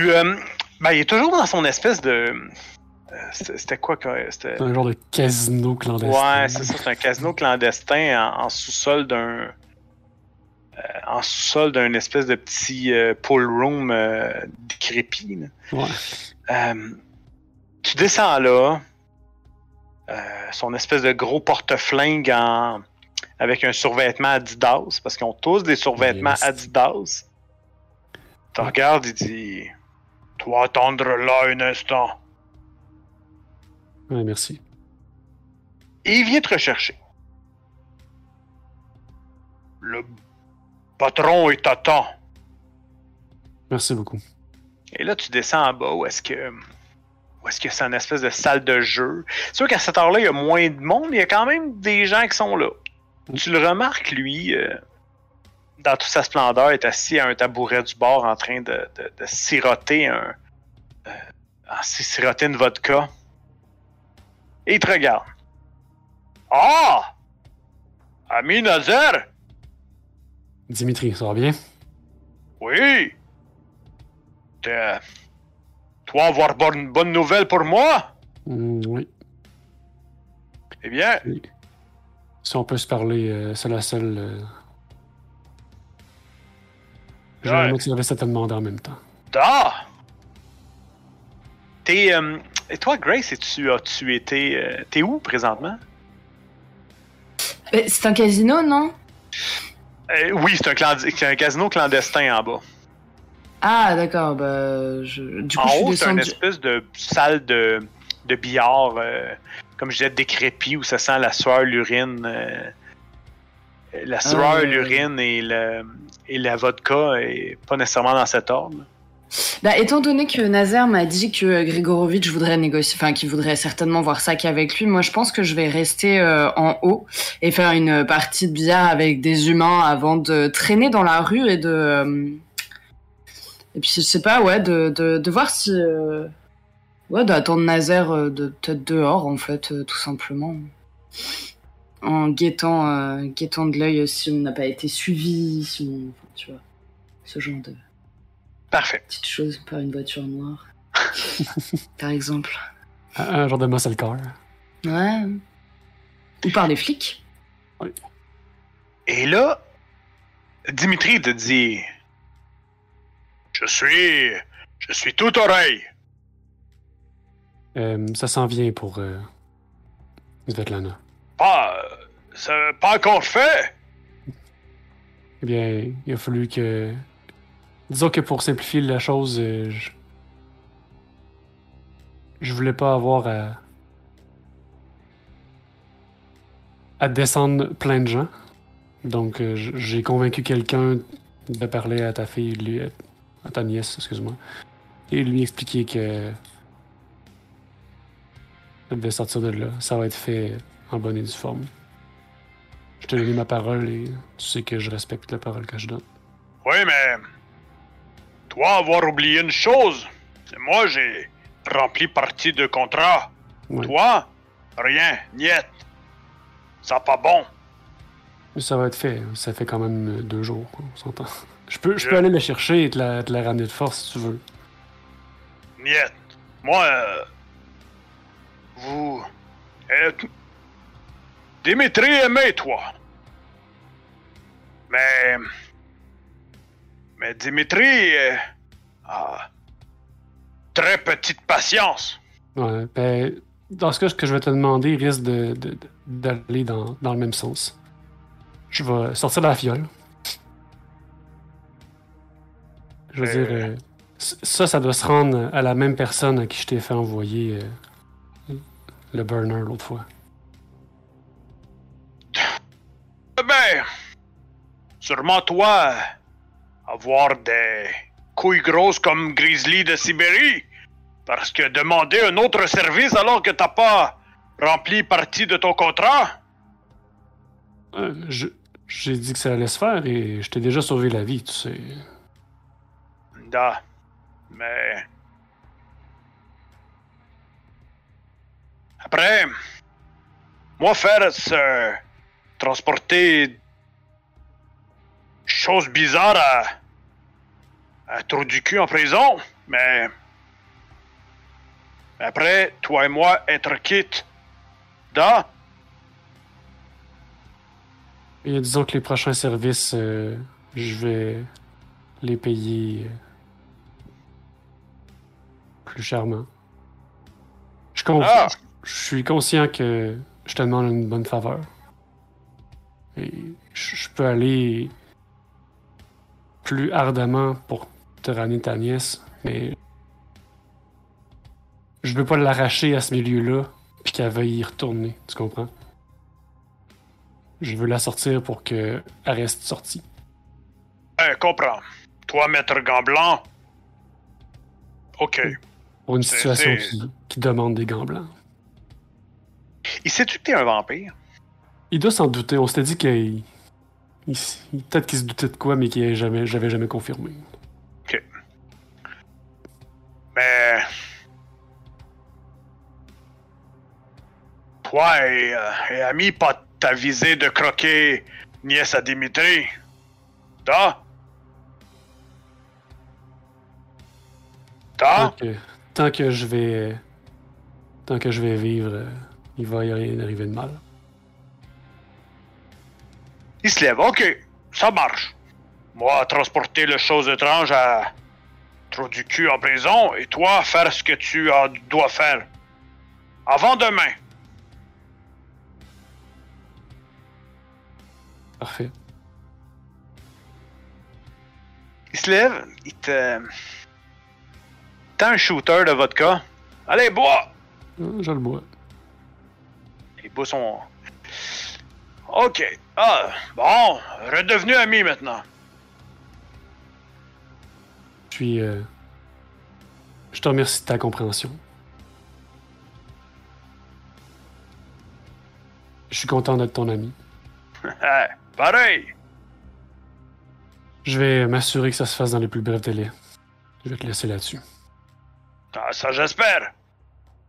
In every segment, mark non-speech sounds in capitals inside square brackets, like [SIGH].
Tu. euh, ben, il est toujours dans son espèce de. euh, C'était quoi C'était. C'est un genre de casino clandestin. Ouais, c'est ça, c'est un casino clandestin en, sous-sol d'un. euh, en sous-sol d'un espèce de petit euh, pool room euh, décrépit. Ouais. Tu descends là, son espèce de gros porte-flingue en... avec un survêtement Adidas, parce qu'ils ont tous des survêtements. Adidas. Tu regardes, il dit Tu vas attendre là un instant. Ouais, merci. Et il vient te rechercher. Le patron est à temps. Merci beaucoup. Et là, tu descends en bas où est-ce que. Où est-ce que c'est une espèce de salle de jeu? C'est sûr qu'à cette heure-là, il y a moins de monde, mais il y a quand même des gens qui sont là. Tu le remarques, lui, euh, dans toute sa splendeur, est assis à un tabouret du bord en train de, de- de siroter un. euh, siroter une vodka. Et il te regarde. Ah! Ami Nazer? Dimitri, ça va bien? Oui. T'es- Toi, avoir bonne, bonne nouvelle pour moi? Hmm, oui. Eh bien, Si on peut se parler, euh, c'est la seule. euh, J'ai Ouais. un autre service à te demander en même temps. da! T'es. euh, et toi, Grace, as-tu été. euh, T'es où présentement? Mais C'est un casino, non? Euh, oui, c'est un, un casino clandestin en bas. Ah, d'accord. Bah, je... Du coup, En je haut, c'est une espèce de salle de, de billard, euh, comme je disais, décrépit, où ça sent la sueur, l'urine. euh, la sueur, Ah, l'urine et, le, et la vodka, et pas nécessairement dans cet ordre. Bah, étant donné que Nazer m'a dit que euh, Grigorovitch voudrait négocier, enfin, qu'il voudrait certainement voir ça qu'avec lui, moi, je pense que je vais rester euh, en haut et faire une partie de billard avec des humains avant de traîner dans la rue et de. euh, Et puis, je sais pas, ouais, de, de, voir si. Ouais, d'attendre Nazer de peut-être dehors, en fait, tout simplement. En guettant, euh, guettant de l'œil si on n'a pas été suivi, si on. enfin, tu vois. Ce genre de Parfait. petites choses par une voiture noire. [LAUGHS] par exemple. Un, un genre de muscle car. Ouais. Ou par les flics. Et là, Dimitri te dit Je suis. Je suis tout oreille. Euh, ça s'en vient pour euh, Svetlana. Pas. euh, C'est pas encore fait. Eh bien, il a fallu que. Disons que pour simplifier la chose, euh, je... je voulais pas avoir à. à descendre plein de gens. Donc, euh, j'ai convaincu quelqu'un de parler à ta fille, lui, à ta nièce, excuse-moi, et lui expliquer que. Elle devait sortir de là. Ça va être fait en bonne et due forme. Je t'ai donné ma parole et tu sais que je respecte la parole que je donne. Oui, mais. Toi, avoir oublié une chose. C'est moi, j'ai rempli partie de contrat. Ouais. Toi, rien, niet. Ça pas bon. Mais Ça va être fait. Ça fait quand même deux jours, on s'entend. Je peux, je Je- peux aller le chercher et te la, te la ramener de force si tu veux. Niet. Moi, euh, vous. euh, Dimitri aimait toi. Mais. Mais Dimitri euh, a très petite patience. Ouais, ben, dans ce cas, ce que je vais te demander risque de- de- de- d'aller dans, dans le même sens. Je vais sortir de la fiole. Je veux Euh. dire, euh, c- ça, ça doit se rendre à la même personne à qui je t'ai fait envoyer euh, le burner l'autre fois. Ben, sûrement toi, avoir des couilles grosses comme Grizzly de Sibérie. Parce que demander un autre service alors que t'as pas rempli partie de ton contrat, Euh, je- J'ai dit que ça allait se faire et je t'ai déjà sauvé la vie, tu sais. da. Mais. Après, moi faire ce. Transporter. chose bizarre à. à trou du cul en prison, Mais. Après, toi et moi, être quittes. Da? Et disons que les prochains services, euh, je vais les payer euh, plus chèrement. Je, con- Ah! je suis conscient que je te demande une bonne faveur. Je peux aller plus ardemment pour te ramener ta nièce, mais je veux pas l'arracher à ce milieu-là puis qu'elle veuille y retourner, tu comprends? Je veux la sortir pour qu'elle reste sortie. Eh, comprends. Toi, maître gant blanc. Ok. Pour une situation qui, qui demande des gants blancs. Il sait-tu que t'es un vampire? Il doit s'en douter. On s'était dit qu'il. il Peut-être qu'il se doutait de quoi, mais qu'il jamais, j'avais jamais confirmé. Mais. Toi et, euh, et ami, pas t'aviser de croquer nièce à Dimitri. Da? Da? Tant, que, tant que je vais. Tant que je vais vivre, euh, il va y rien arriver de mal. Il se lève. Ok, ça marche. Moi, transporter les choses étranges à. Trop du cul en prison, et toi, faire ce que tu dois faire. Avant demain. Parfait. Il se lève, il te. T'as un shooter de vodka. Allez, bois! Ah, Je le bois. Il boit son. Ok. Ah, bon, redevenu ami maintenant. Puis. euh, je te remercie de ta compréhension. Je suis content d'être ton ami. [LAUGHS] Pareil. Je vais m'assurer que ça se fasse dans les plus brefs délais. Je vais te laisser là-dessus. Ah, ça, j'espère.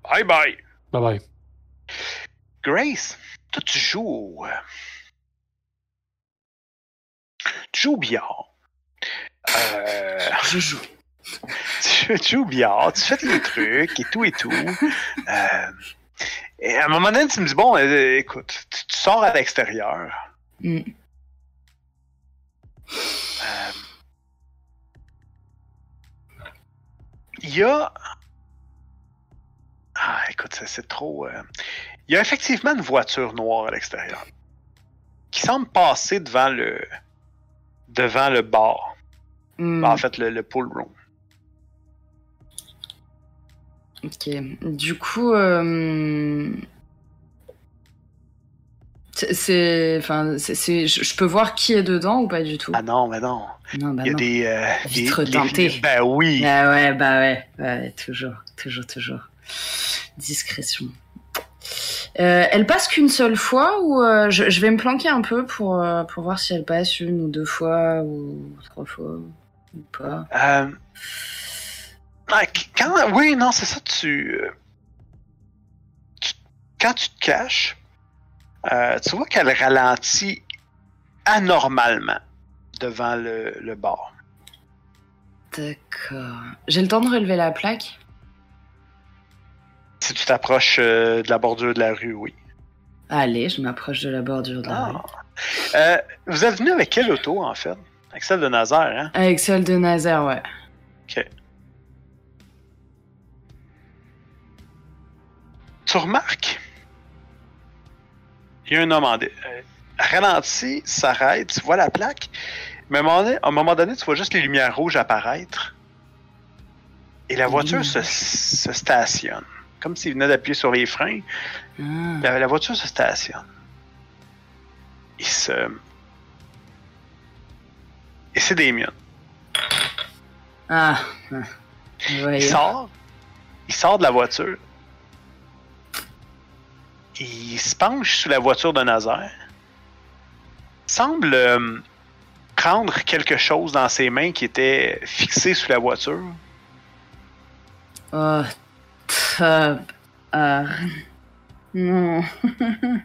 Bye bye. Bye bye. Grace, toi, tu joues au. euh, Tu joues au billard. Euh, Je joue. [LAUGHS] tu, tu joues au billard, tu fais des trucs et tout et tout. Euh, et à un moment donné, tu me dis bon, euh, écoute, tu, tu sors à l'extérieur. Mm. Euh, Il y a. Ah, écoute, c'est- c'est trop. euh, Il y a effectivement une voiture noire à l'extérieur qui semble passer devant le devant le bar. Mm. En fait, le, le pool room. Ok. Du coup, euh, c'est- enfin, c'est, je peux voir qui est dedans ou pas du tout? Ah non, mais non. Non, bah Il y a non. des. euh, des- Vitre des-. Ben oui. Ah ouais, bah ouais, ouais, toujours, toujours, toujours. Discrétion. Euh, elle passe qu'une seule fois ou euh, je, je vais me planquer un peu pour, euh, pour voir si elle passe une ou deux fois ou trois fois ou pas. Quand, oui, non, c'est ça, tu, tu- Quand tu te caches, tu vois qu'elle ralentit anormalement devant le, le bar. D'accord. J'ai le temps de relever la plaque? Si tu t'approches euh, de la bordure de la rue, oui. Allez, je m'approche de la bordure de la rue. Ah. Euh, vous êtes venu avec quelle auto, en fait? Avec celle de Nazaire, hein? Avec celle de Nazaire, ouais. Ok. Tu remarques, il y a un homme en dé... euh, ralenti, s'arrête, tu vois la plaque, mais à un, moment donné, à un moment donné, tu vois juste les lumières rouges apparaître. Et la voiture Mmh. se, se stationne. Comme s'il venait d'appuyer sur les freins. Ah. La, la voiture se stationne. Il se. Et c'est des miens. Ah. ah. Il sort. Il sort de la voiture. Il se penche sous la voiture de Nazaire. Semble euh, prendre quelque chose dans ses mains qui était fixé sous la voiture. Oh, top. Ah. Non. [LAUGHS]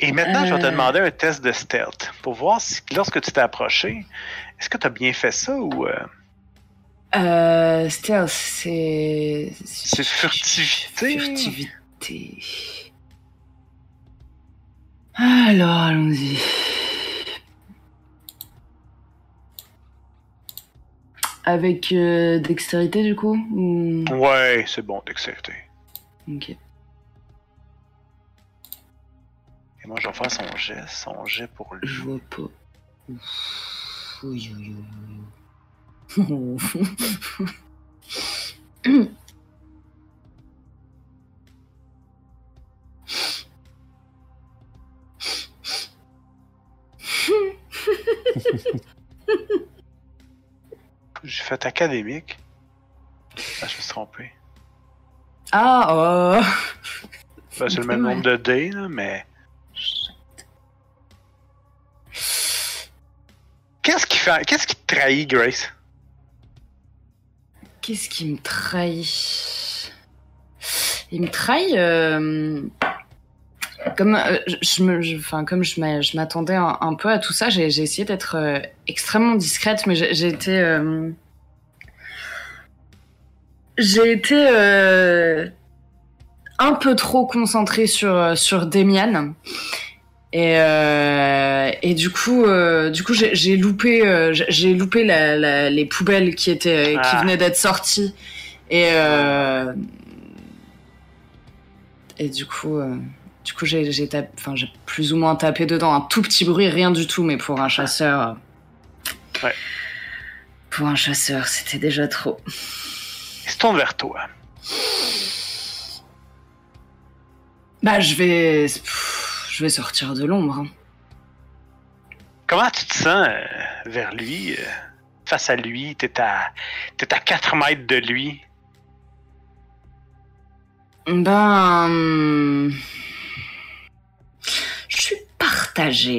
Et maintenant, je vais te Euh. demander un test de stealth pour voir si, lorsque tu t'es approché, est-ce que tu as bien fait ça ou euh, Euh, stealth, c'est. c'est furtivité? Furtivité. Alors, allons-y. Avec euh, dextérité, du coup ou- Ouais, c'est bon, dextérité. Ok. Et moi, je vais faire son jet, son jet pour lui. Je vois pas. Ouf. Oui, oui, oui, [LAUGHS] oui. J'ai fait académique. Ah, je me suis trompé. Ah, oh Ben, c'est le même nombre de dés, là, mais. Qu'est-ce qui fait. Qu'est-ce qui te trahit, Grace? Qu'est-ce qui me trahit? Il me trahit. euh, Comme, euh, je, je me, je- enfin, comme je m'a- je m'attendais un, un peu à tout ça, j'ai essayé d'être euh, extrêmement discrète, mais j'ai été. euh, J'ai été euh, un peu trop concentrée sur, sur Demian. Et, et du coup, du coup, j'ai loupé, j'ai- loupé la, la- les poubelles qui étaient, qui Ah. venaient d'être sorties. Et et du coup, du coup, j'ai plus ou moins tapé dedans, un tout petit bruit, rien du tout, mais pour un chasseur, euh, Ouais. pour un chasseur, c'était déjà trop. Il se tourne vers toi. Bah, je vais, je vais sortir de l'ombre. hein. Comment tu te sens euh, vers lui, euh, face à lui? T'es à, t'es à 4 mètres de lui. Ben, suis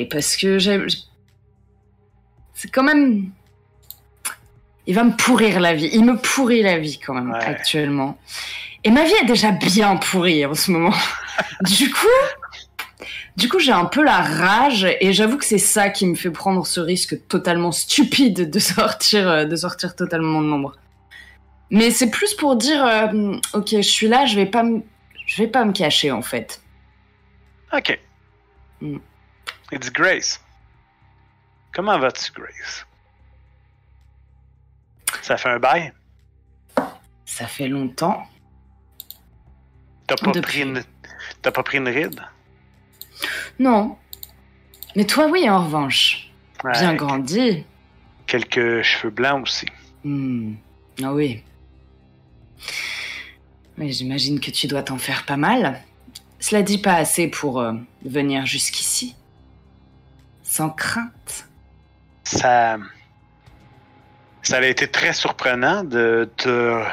parce que j'ai, c'est quand même, il va me pourrir la vie. Il me pourrit la vie quand même Ouais. actuellement. Et ma vie est déjà bien pourrie en ce moment. [LAUGHS] du coup, du coup, j'ai un peu la rage et j'avoue que c'est ça qui me fait prendre ce risque totalement stupide de sortir, euh, de sortir totalement de l'ombre. Mais c'est plus pour dire, euh, ok, je suis là, je vais pas me, je vais pas me cacher en fait. Ok. Mm. It's Grace. Comment vas-tu, Grace? Ça fait un bail? Ça fait longtemps. T'as pas, Depuis. pris une... T'as pas pris une ride? Non. Mais toi, oui, en revanche. Bien grandi. Quelques cheveux blancs aussi. Hmm. Ah oui. Mais j'imagine que tu dois t'en faire pas mal. Cela dit pas assez pour euh, venir jusqu'ici. Sans crainte. Ça. Ça a été très surprenant de te,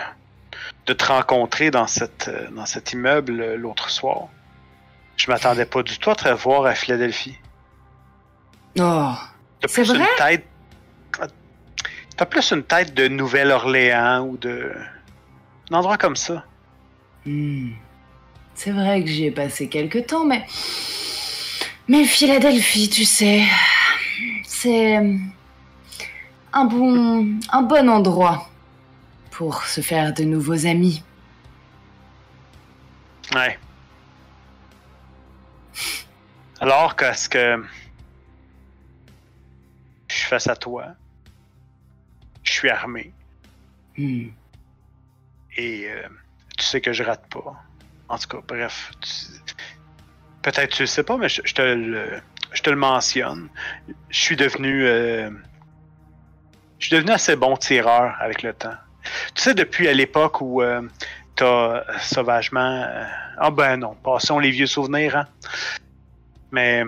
de te rencontrer dans, cette, dans cet immeuble l'autre soir. Je m'attendais pas du tout à te revoir à Philadelphie. Oh. T'as C'est plus une vrai? tête. T'as plus une tête de Nouvelle-Orléans ou de. Un endroit comme ça. Hmm. C'est vrai que j'y ai passé quelque temps, mais. Mais Philadelphie, tu sais. C'est. Un bon. Un bon endroit. Pour se faire de nouveaux amis. Ouais. Alors qu'est-ce que. Je suis face à toi? Je suis armé. Hmm. Et euh, tu sais que je rate pas. En tout cas, bref. tu- Peut-être tu le sais pas, mais je, te, le, mentionne. Je suis devenu. euh, je suis devenu assez bon tireur avec le temps. Tu sais, depuis à l'époque où euh, t'as euh, sauvagement. euh, ah ben non, passons les vieux souvenirs, hein. Mais.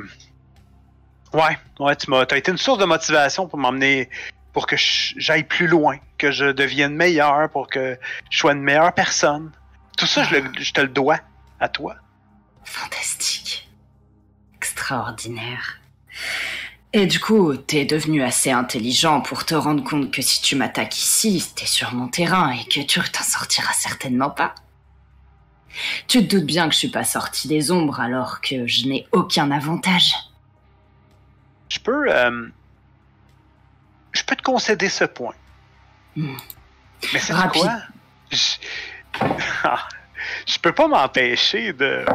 Ouais, ouais, tu m'as. T'as été une source de motivation pour m'emmener. Pour que j'aille plus loin, que je devienne meilleur, pour que je sois une meilleure personne. Tout ça, je te le dois à toi. Fantastique. Extraordinaire. Et du coup, t'es devenu assez intelligent pour te rendre compte que si tu m'attaques ici, t'es sur mon terrain et que tu t'en sortiras certainement pas. Tu te doutes bien que je suis pas sortie des ombres alors que je n'ai aucun avantage. Je peux. euh, je peux te concéder ce point. Hmm. Mais c'est quoi? Je... [LAUGHS] je peux pas m'empêcher de.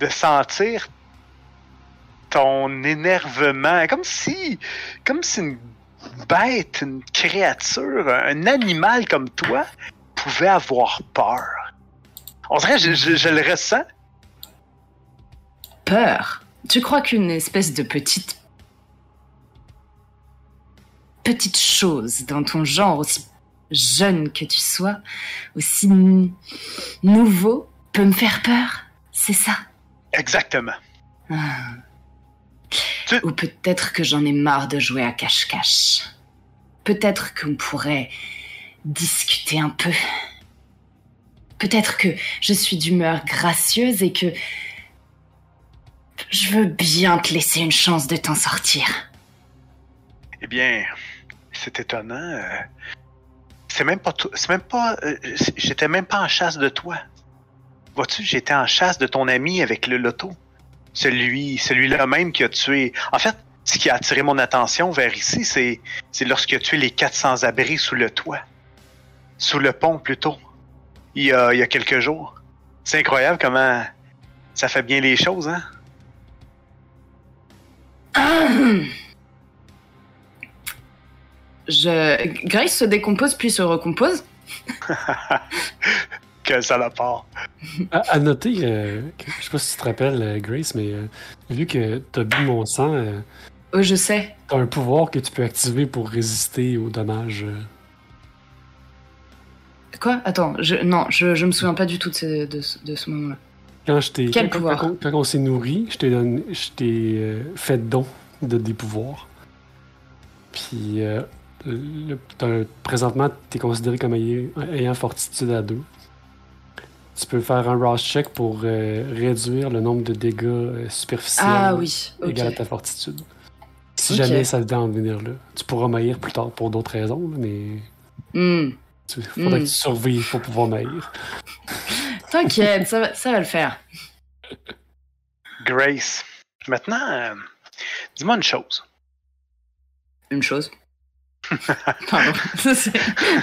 de sentir ton énervement. Comme si. Comme si une bête, une créature, un animal comme toi pouvait avoir peur. On dirait, je, je- je le ressens. Peur? Tu crois qu'une espèce de petite. petite chose dans ton genre, aussi jeune que tu sois, aussi nouveau, peut me faire peur? C'est ça? Exactement. Ah. Tu- Ou peut-être que j'en ai marre de jouer à cache-cache. Peut-être qu'on pourrait discuter un peu. Peut-être que je suis d'humeur gracieuse et que je veux bien te laisser une chance de t'en sortir. Eh bien, c'est étonnant. euh, C'est même pas. C'est même pas. euh, J'étais même pas en chasse de toi. Vois-tu, j'étais en chasse de ton ami avec le loto. Celui, celui-là même qui a tué. En fait, ce qui a attiré mon attention vers ici, c'est, c'est lorsqu'il a tué les 400 abris sous le toit. Sous le pont, plutôt. Il y a, il y a quelques jours. C'est incroyable comment ça fait bien les choses, hein? Je... Grace se décompose puis se recompose. [LAUGHS] que ça la part. À, à noter, euh, que- je sais pas si tu te rappelles, euh, Grace, mais euh, vu que t'as bu mon sang, euh, Oh, je sais. t'as un pouvoir que tu peux activer pour résister aux dommages. euh. Quoi? Attends, je... non, je, je me souviens pas du tout de ce, de ce- de ce moment-là. Quand je t'ai- Quel quand- pouvoir? Quand, on- quand on s'est nourri, je t'ai donné- je t'ai euh, fait don de des pouvoirs. Puis euh, le- présentement, tu es considéré comme ayant, ayant fortitude à 2. Tu peux faire un Ross check pour euh, réduire le nombre de dégâts euh, superficiels Ah oui, égal à ta fortitude. Si jamais ça vient en venir là, tu pourras maillir plus tard pour d'autres raisons, mais Hmm. il faudrait Mm. que tu survives pour pouvoir maillir. [LAUGHS] T'inquiète, ça, va- ça va le faire. Grace. Maintenant, euh, dis-moi une chose. Une chose. [LAUGHS] Pardon. C'est- [LAUGHS]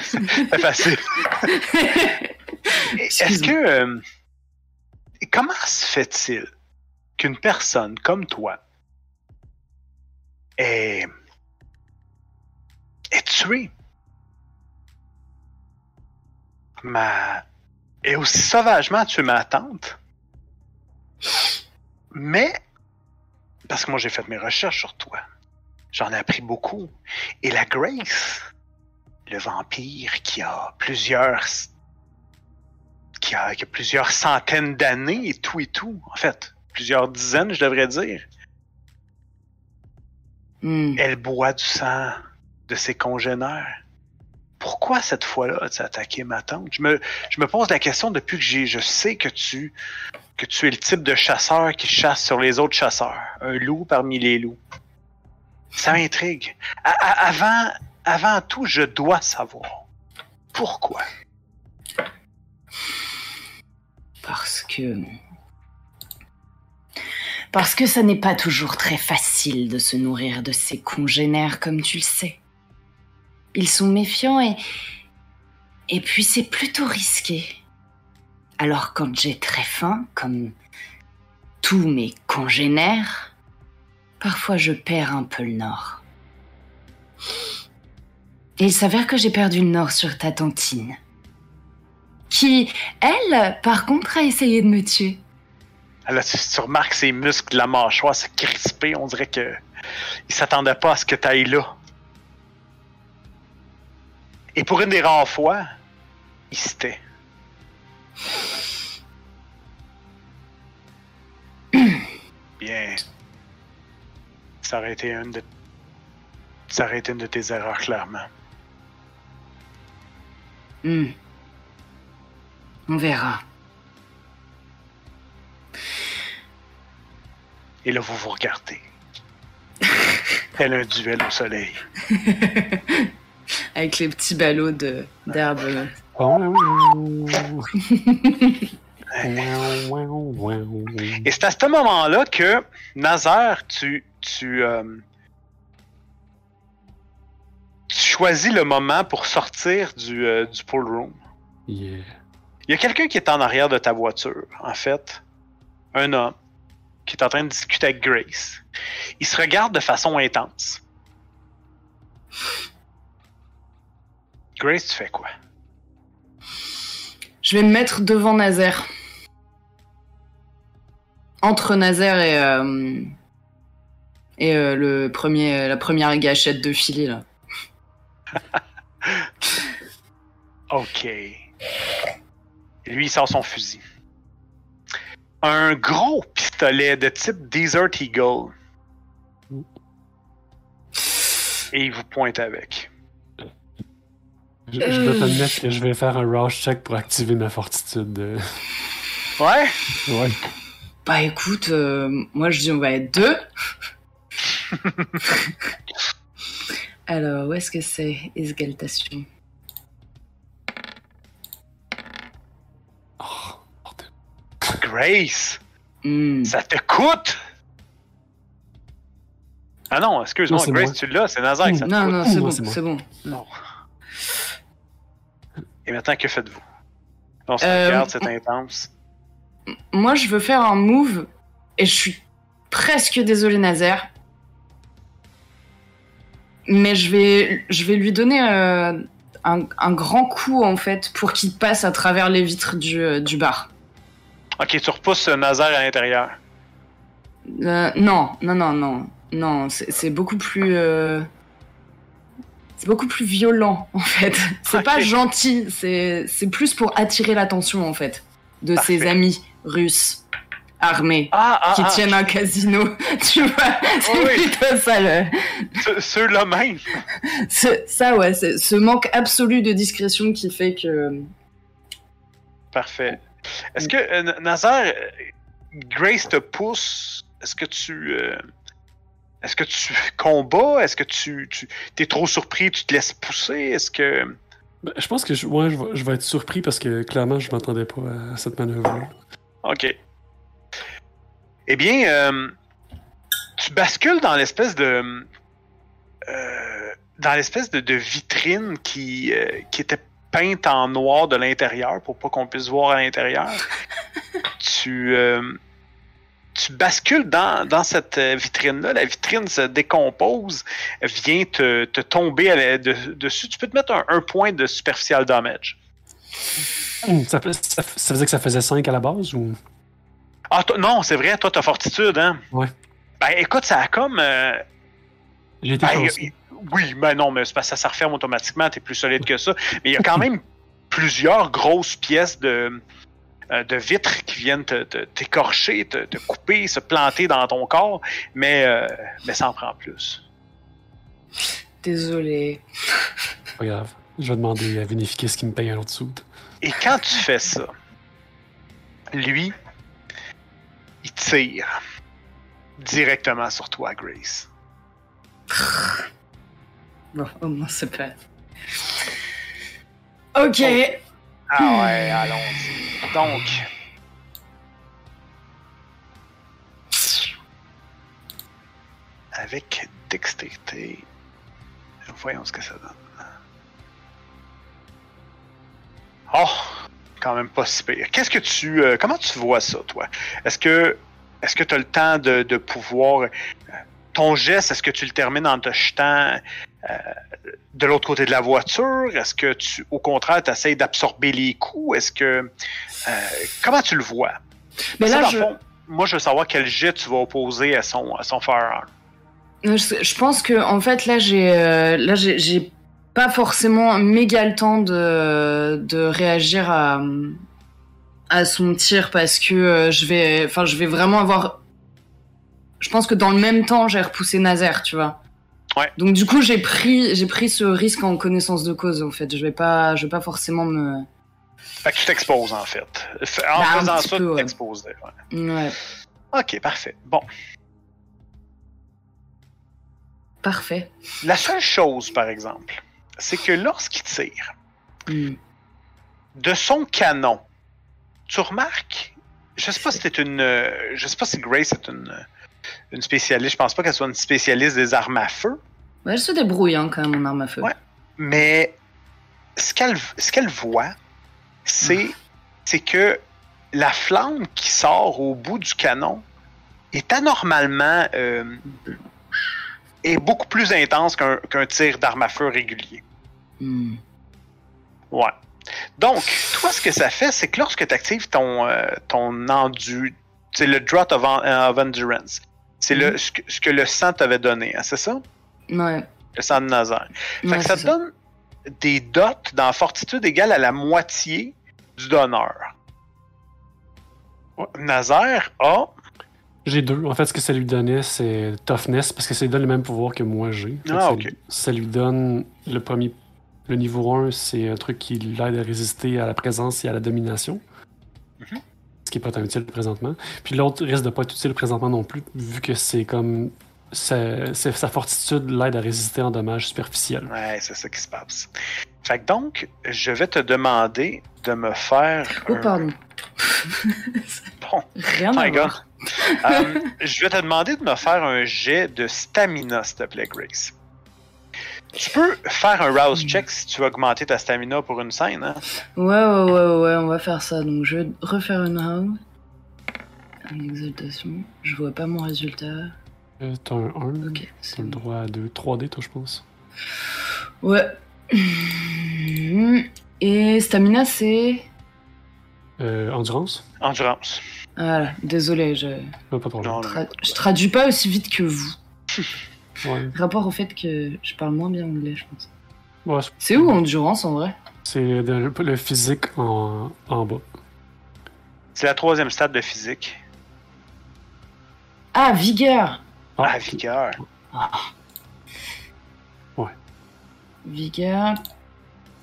C'est facile. Est-ce que. euh, comment se fait-il qu'une personne comme toi est. est tuée? Ma. et aussi sauvagement tué ma tante? Mais. Parce que moi, j'ai fait mes recherches sur toi. J'en ai appris beaucoup. Et la Grace, le vampire qui a plusieurs qui a, qui a plusieurs centaines d'années et tout et tout. En fait, plusieurs dizaines, je devrais dire. Hmm. Elle boit du sang de ses congénères. Pourquoi cette fois-là as-tu attaqué ma tante? Je me, je me pose la question depuis que j'ai, je sais que tu, que tu es le type de chasseur qui chasse sur les autres chasseurs. Un loup parmi les loups. Ça m'intrigue. Avant, avant tout, je dois savoir. Pourquoi? Parce que. Parce que ça n'est pas toujours très facile de se nourrir de ses congénères, comme tu le sais. Ils sont méfiants et. Et puis c'est plutôt risqué. Alors quand j'ai très faim, comme tous mes congénères, parfois je perds un peu le nord. Et il s'avère que j'ai perdu le nord sur ta tantine. Qui, elle, par contre, a essayé de me tuer. Là, tu, tu remarques ses muscles de la mâchoire se crisper. On dirait que il s'attendait pas à ce que tu ailles là. Et pour une des rares fois, il se tait. [CLEARS THROAT] Bien. Ça aurait été une de... Ça aurait été une de tes erreurs, clairement. Hmm. On verra. Et là, vous vous regardez. [LAUGHS] Tel un duel au soleil. Avec les petits ballots de- d'herbe. Oh. [LAUGHS] Et c'est à ce moment-là que, Nazaire, tu, tu, euh, tu choisis le moment pour sortir du, euh, du pool room. Yeah. Il y a quelqu'un qui est en arrière de ta voiture, en fait. Un homme qui est en train de discuter avec Grace. Il se regarde de façon intense. Grace, tu fais quoi? Je vais me mettre devant Nazaire. Entre Nazaire et, euh, et euh, le premier, la première gâchette de Philly, là. [LAUGHS] Ok. Lui, il sort son fusil. Un gros pistolet de type Desert Eagle. Et il vous pointe avec. Je, je dois t'admettre que je vais faire un rush check pour activer ma fortitude. euh. Ouais? Ouais. Bah écoute, euh, moi je dis on va être deux. [LAUGHS] Alors, où est-ce que c'est? Exaltation Oh, bordel. Grace, Hmm. ça te coûte? Ah non, excuse-moi, Grace, moi. tu l'as, c'est Nazar que ça te Non, coûte. non, c'est bon, c'est bon. Non. Et maintenant, que faites-vous? On se Euh, regarde, c'est intense. Moi, je veux faire un move et je suis presque désolé, Nazaire. Mais je vais, je vais lui donner euh, un, un grand coup en fait pour qu'il passe à travers les vitres du, euh, du bar. Ok, tu repousses Nazar à l'intérieur. Euh, non, non, non, non, non, c'est beaucoup plus, euh, c'est beaucoup plus violent [LAUGHS] en fait. C'est pas gentil, c'est plus pour attirer l'attention en fait de ses amis russes armés Ah, ah, qui ah, tiennent un casino. [LAUGHS] Tu vois, c'est Oui, oui. plutôt ça le. ce- ceux-là même. ça ouais, c'est ce manque absolu de discrétion qui fait que. Parfait. Est-ce que, euh, Nazar, euh, Grace te pousse? Est-ce que tu. euh, Est-ce que tu combats? Est-ce que tu, tu es trop surpris, tu te laisses pousser? Est-ce que. Ben, je pense que je, ouais, je, vais, je vais être surpris parce que clairement, je m'attendais pas à cette manœuvre. Ok. Eh bien, euh, tu bascules dans l'espèce de. euh, dans l'espèce de, de vitrine qui, euh, qui était peinte en noir de l'intérieur pour pas qu'on puisse voir à l'intérieur. [LAUGHS] tu, euh, tu bascules dans, dans cette euh, vitrine-là. La vitrine se décompose, vient te, te tomber à la- de- dessus. Tu peux te mettre un, un point de superficial damage. Hum, Ça, fait- ça, ça faisait que ça faisait 5 à la base ou? Ah, toi- non, c'est vrai, toi, t'as fortitude, hein? Ouais. Ben, écoute, ça a comme. euh, J'ai été ben, chanceux. y- oui, mais non, mais c'est parce que ça se referme automatiquement, t'es plus solide que ça. Mais il y a quand même [LAUGHS] plusieurs grosses pièces de, euh, de vitres qui viennent te- te- t'écorcher, te, te couper, se planter dans ton corps, mais, euh, mais ça en prend plus. Désolé. Pas grave. Je vais demander à Vinifier ce qui me paye un autre sou. Et quand tu fais ça, lui, il tire directement sur toi, Grace. [LAUGHS] Au moins [LAUGHS] c'est pas. Ok. Ah ouais, allons-y. Donc. Avec dextérité. Voyons ce que ça donne. Oh! Quand même pas si pire. Qu'est-ce que tu. euh, comment tu vois ça, toi? Est-ce que. Est-ce que tu as le temps de, de pouvoir. euh, ton geste, est-ce que tu le termines en te jetant euh, de l'autre côté de la voiture? Est-ce que tu, au contraire, tu essaies d'absorber les coups? Est-ce que. euh, comment tu le vois? Mais là, dans je, le fond, moi, je veux savoir quel jet tu vas opposer à son, à son firearm. je, je pense que en fait là j'ai euh, là j'ai- pas forcément méga le temps de de réagir à à son tir parce que euh, je vais enfin je vais vraiment avoir je pense que dans le même temps j'ai repoussé Nazaire tu vois Ouais. donc du coup j'ai pris j'ai pris ce risque en connaissance de cause en fait je vais pas je vais pas forcément me Fait que tu t'exposes, en fait. En un faisant ça, peu, tu t'exposes. ouais. ouais Ok, parfait. Bon. parfait La seule chose, par exemple, c'est que lorsqu'il tire, Hmm. de son canon, tu remarques, je sais pas si c'est une, euh, je sais pas si Grace est une, une spécialiste. Je pense pas qu'elle soit une spécialiste des armes à feu, Ouais, elle se débrouille hein, quand même en arme à feu. Ouais. mais ce qu'elle, voit, c'est, c'est que la flamme qui sort au bout du canon est anormalement, euh, est beaucoup plus intense qu'un, tir d'arme à feu régulier. Hmm. Ouais. Donc, toi, ce que ça fait, c'est que lorsque tu actives ton, euh, ton endu, c'est le Drought of Endurance. C'est le, ce, que, ce que le sang t'avait donné, hein, c'est ça? Ouais. Le sang de Nazaire. Fait Ouais, que ça te donne des dots dans fortitude égale à la moitié du donneur. Ouais. Nazaire a. J'ai deux. En fait, ce que ça lui donnait, c'est toughness, parce que ça lui donne le même pouvoir que moi j'ai. Ah, ça, ça lui donne le premier. Le niveau 1, c'est un truc qui l'aide à résister à la présence et à la domination. Mhm. Ce qui pas tant utile présentement. Puis l'autre risque de pas être utile présentement non plus, vu que c'est comme. Sa, sa- sa fortitude l'aide à résister en dommages superficiels. Ouais, c'est ça qui se passe. Fait que donc, je vais te demander de me faire. Oh, un- pardon. [LAUGHS] Bon. Rien My à God. voir. Euh, je vais te demander de me faire un jet de stamina, s'il te plaît, Grace. Tu peux faire un rouse check si tu veux augmenter ta stamina pour une scène, hein? Ouais, ouais, ouais, ouais, on va faire ça. Donc, je vais refaire une round. Une exaltation. Je vois pas mon résultat. Euh, T'as un 1, Ok, t'as c'est le droit à 2, 3D, toi, je pense. Ouais. Et stamina, c'est? Euh, endurance Endurance. Voilà, désolé, je... Ah, Pas de problème. Non, non. tra- je traduis pas aussi vite que vous. [LAUGHS] Ouais. Rapport au fait que je parle moins bien anglais, je pense. Ouais, c'est- C'est où endurance en vrai? C'est le, le physique en, en bas. C'est la troisième stade de physique. Ah, vigueur Ah, vigueur. Vigueur.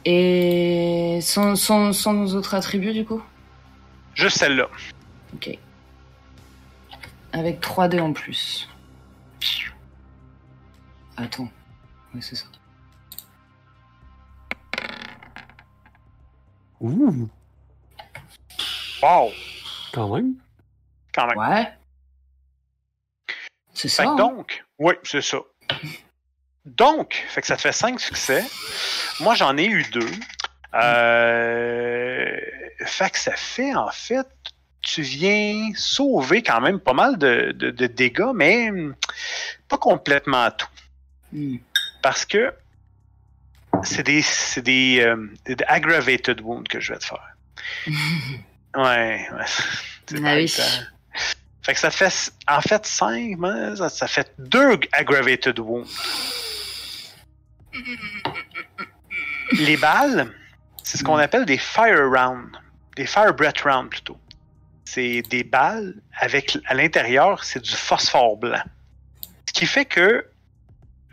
Et sans, sans, sans nos autres attributs du coup? Juste celle-là. Ok. Avec 3D en plus. Attends. Ouais, c'est ça. Ouh, Wow! quand même. Quand même. Ouais. C'est Fait ça. que hein? donc, oui, c'est ça. Donc, fait que ça te fait cinq succès. Moi, j'en ai eu deux. Euh, fait que ça fait, en fait, tu viens sauver quand même pas mal de, de- de dégâts, mais pas complètement tout. Parce que c'est des, c'est des, euh, des aggravated wounds que je vais te faire. [LAUGHS] Ouais, ouais. [LAUGHS] C'est Ah oui. Fait que ça fait, en fait, 5, ça, ça fait 2 aggravated wounds. Les balles, c'est ce qu'on appelle des fire rounds. Des fire breath rounds plutôt. C'est des balles avec, à l'intérieur, c'est du phosphore blanc. Ce qui fait que,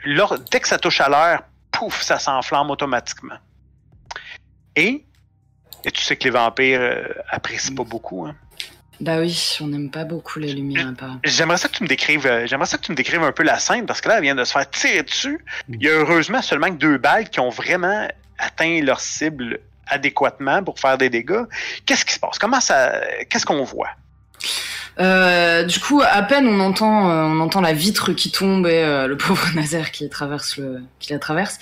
lors- dès que ça touche à l'air, pouf, ça s'enflamme automatiquement. Et, et tu sais que les vampires euh, apprécient pas beaucoup, hein. Bah oui, on n'aime pas beaucoup les lumières. J'aimerais ça que tu me décrives, euh, j'aimerais ça que tu me décrives un peu la scène parce que là, elle vient de se faire tirer dessus. Il y a heureusement seulement que deux balles qui ont vraiment atteint leur cible adéquatement pour faire des dégâts. Qu'est-ce qui se passe? Comment ça Qu'est-ce qu'on voit? Euh, du coup, à peine on entend, euh, on entend la vitre qui tombe et euh, le [LAUGHS] pauvre Nazaire qui traverse le, qui la traverse,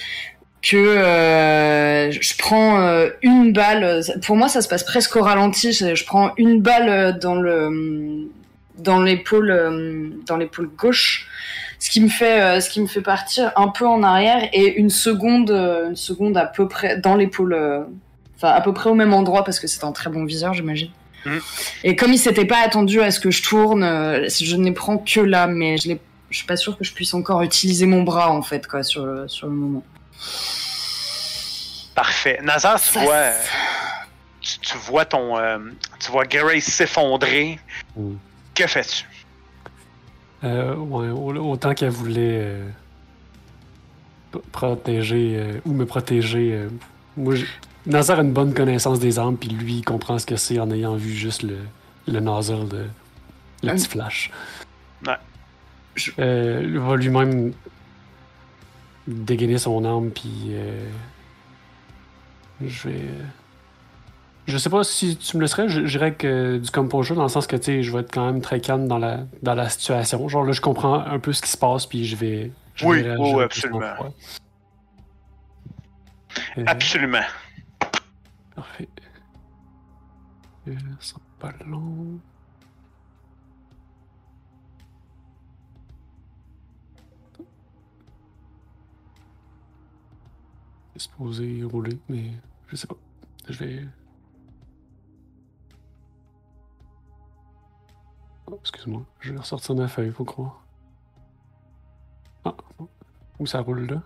que euh, je prends une balle. Pour moi, ça se passe presque au ralenti. Je, prends une balle dans le, dans l'épaule, dans l'épaule gauche, ce qui me fait, ce qui me fait partir un peu en arrière et une seconde, une seconde à peu près dans l'épaule, enfin à peu près au même endroit parce que c'est un très bon viseur, j'imagine. Et comme il s'était pas attendu à ce que je tourne, euh, je ne prends que là, mais je, je suis pas sûre que je puisse encore utiliser mon bras en fait, quoi, sur le, sur le moment. Parfait. Nazar, tu Ça, vois, euh, tu, tu vois ton, euh, tu vois Grace s'effondrer. Mm. Que fais-tu? Euh, ouais, au- autant qu'elle voulait euh, protéger euh, ou me protéger. euh, moi, Nazar a une bonne connaissance des armes, puis lui, il comprend ce que c'est en ayant vu juste le, le nozzle de. le petit flash. Ouais. Je- Euh, il va lui-même dégainer son arme, puis. euh, je vais. Je sais pas si tu me laisserais, je je dirais que du composure, dans le sens que tu sais, je vais être quand même très calme dans la, dans la situation. Genre là, je comprends un peu ce qui se passe, puis je vais. je Oui, vais absolument. froid. Euh, Absolument. Parfait. Ça sera pas long. C'est supposé rouler, mais je sais pas. Je vais. Oh, excuse-moi, je vais ressortir ma feuille, faut croire. Ah, où ça roule là?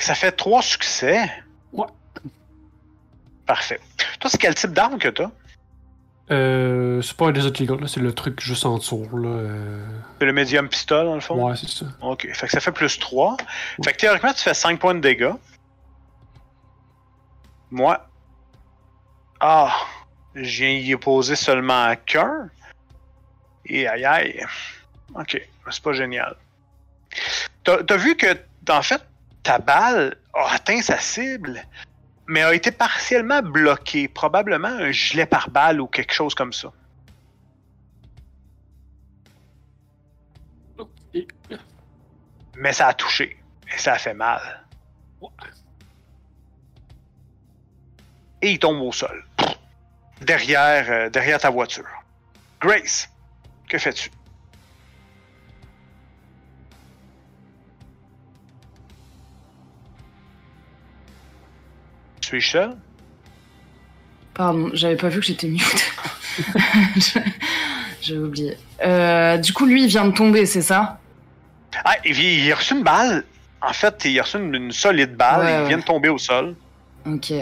Que ça fait trois succès. Ouais. Parfait. Toi, c'est quel type d'arme que t'as? Euh, c'est pas un Desert Eagle, là, c'est le truc juste en dessous, là. euh, C'est le medium pistol, dans le fond? Ouais, c'est ça. Ok. Fait que ça fait plus 3. Fait que théoriquement, tu fais 5 points de dégâts. Moi. Ah! Je viens y poser seulement qu'un. Et aïe aïe. Ok. C'est pas génial. T'as t'as vu que, en fait, ta balle a atteint sa cible, mais a été partiellement bloquée. Probablement un gilet par balle ou quelque chose comme ça. Mais ça a touché. Et ça a fait mal. Et il tombe au sol. Derrière, euh, derrière ta voiture. Grace, que fais-tu? Suis-je seul? Pardon, j'avais pas vu que j'étais mute. [LAUGHS] J'ai oublié. Euh, du coup, lui, il vient de tomber, c'est ça? Ah, il, vient- il a reçu une balle. En fait, il a reçu une, une solide balle. Ouais, il ouais. vient de tomber au sol. Ok.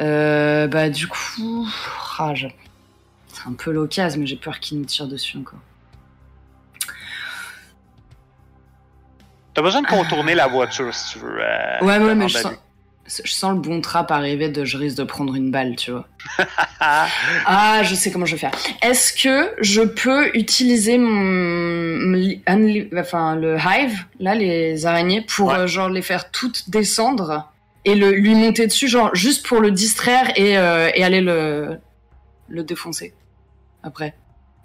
Euh, bah, du coup. ah, je- C'est un peu l'occasion, mais j'ai peur qu'il nous tire dessus encore. T'as besoin de contourner la voiture si tu veux. euh, Ouais, ouais, mais je sens, je sens le bon trap arriver de je risque de prendre une balle, tu vois. [LAUGHS] Ah, je sais comment je vais faire. Est-ce que je peux utiliser mon, enfin le hive, là les araignées, pour Ouais. euh, genre les faire toutes descendre et le, lui monter dessus, genre juste pour le distraire et, euh, et aller le le défoncer après?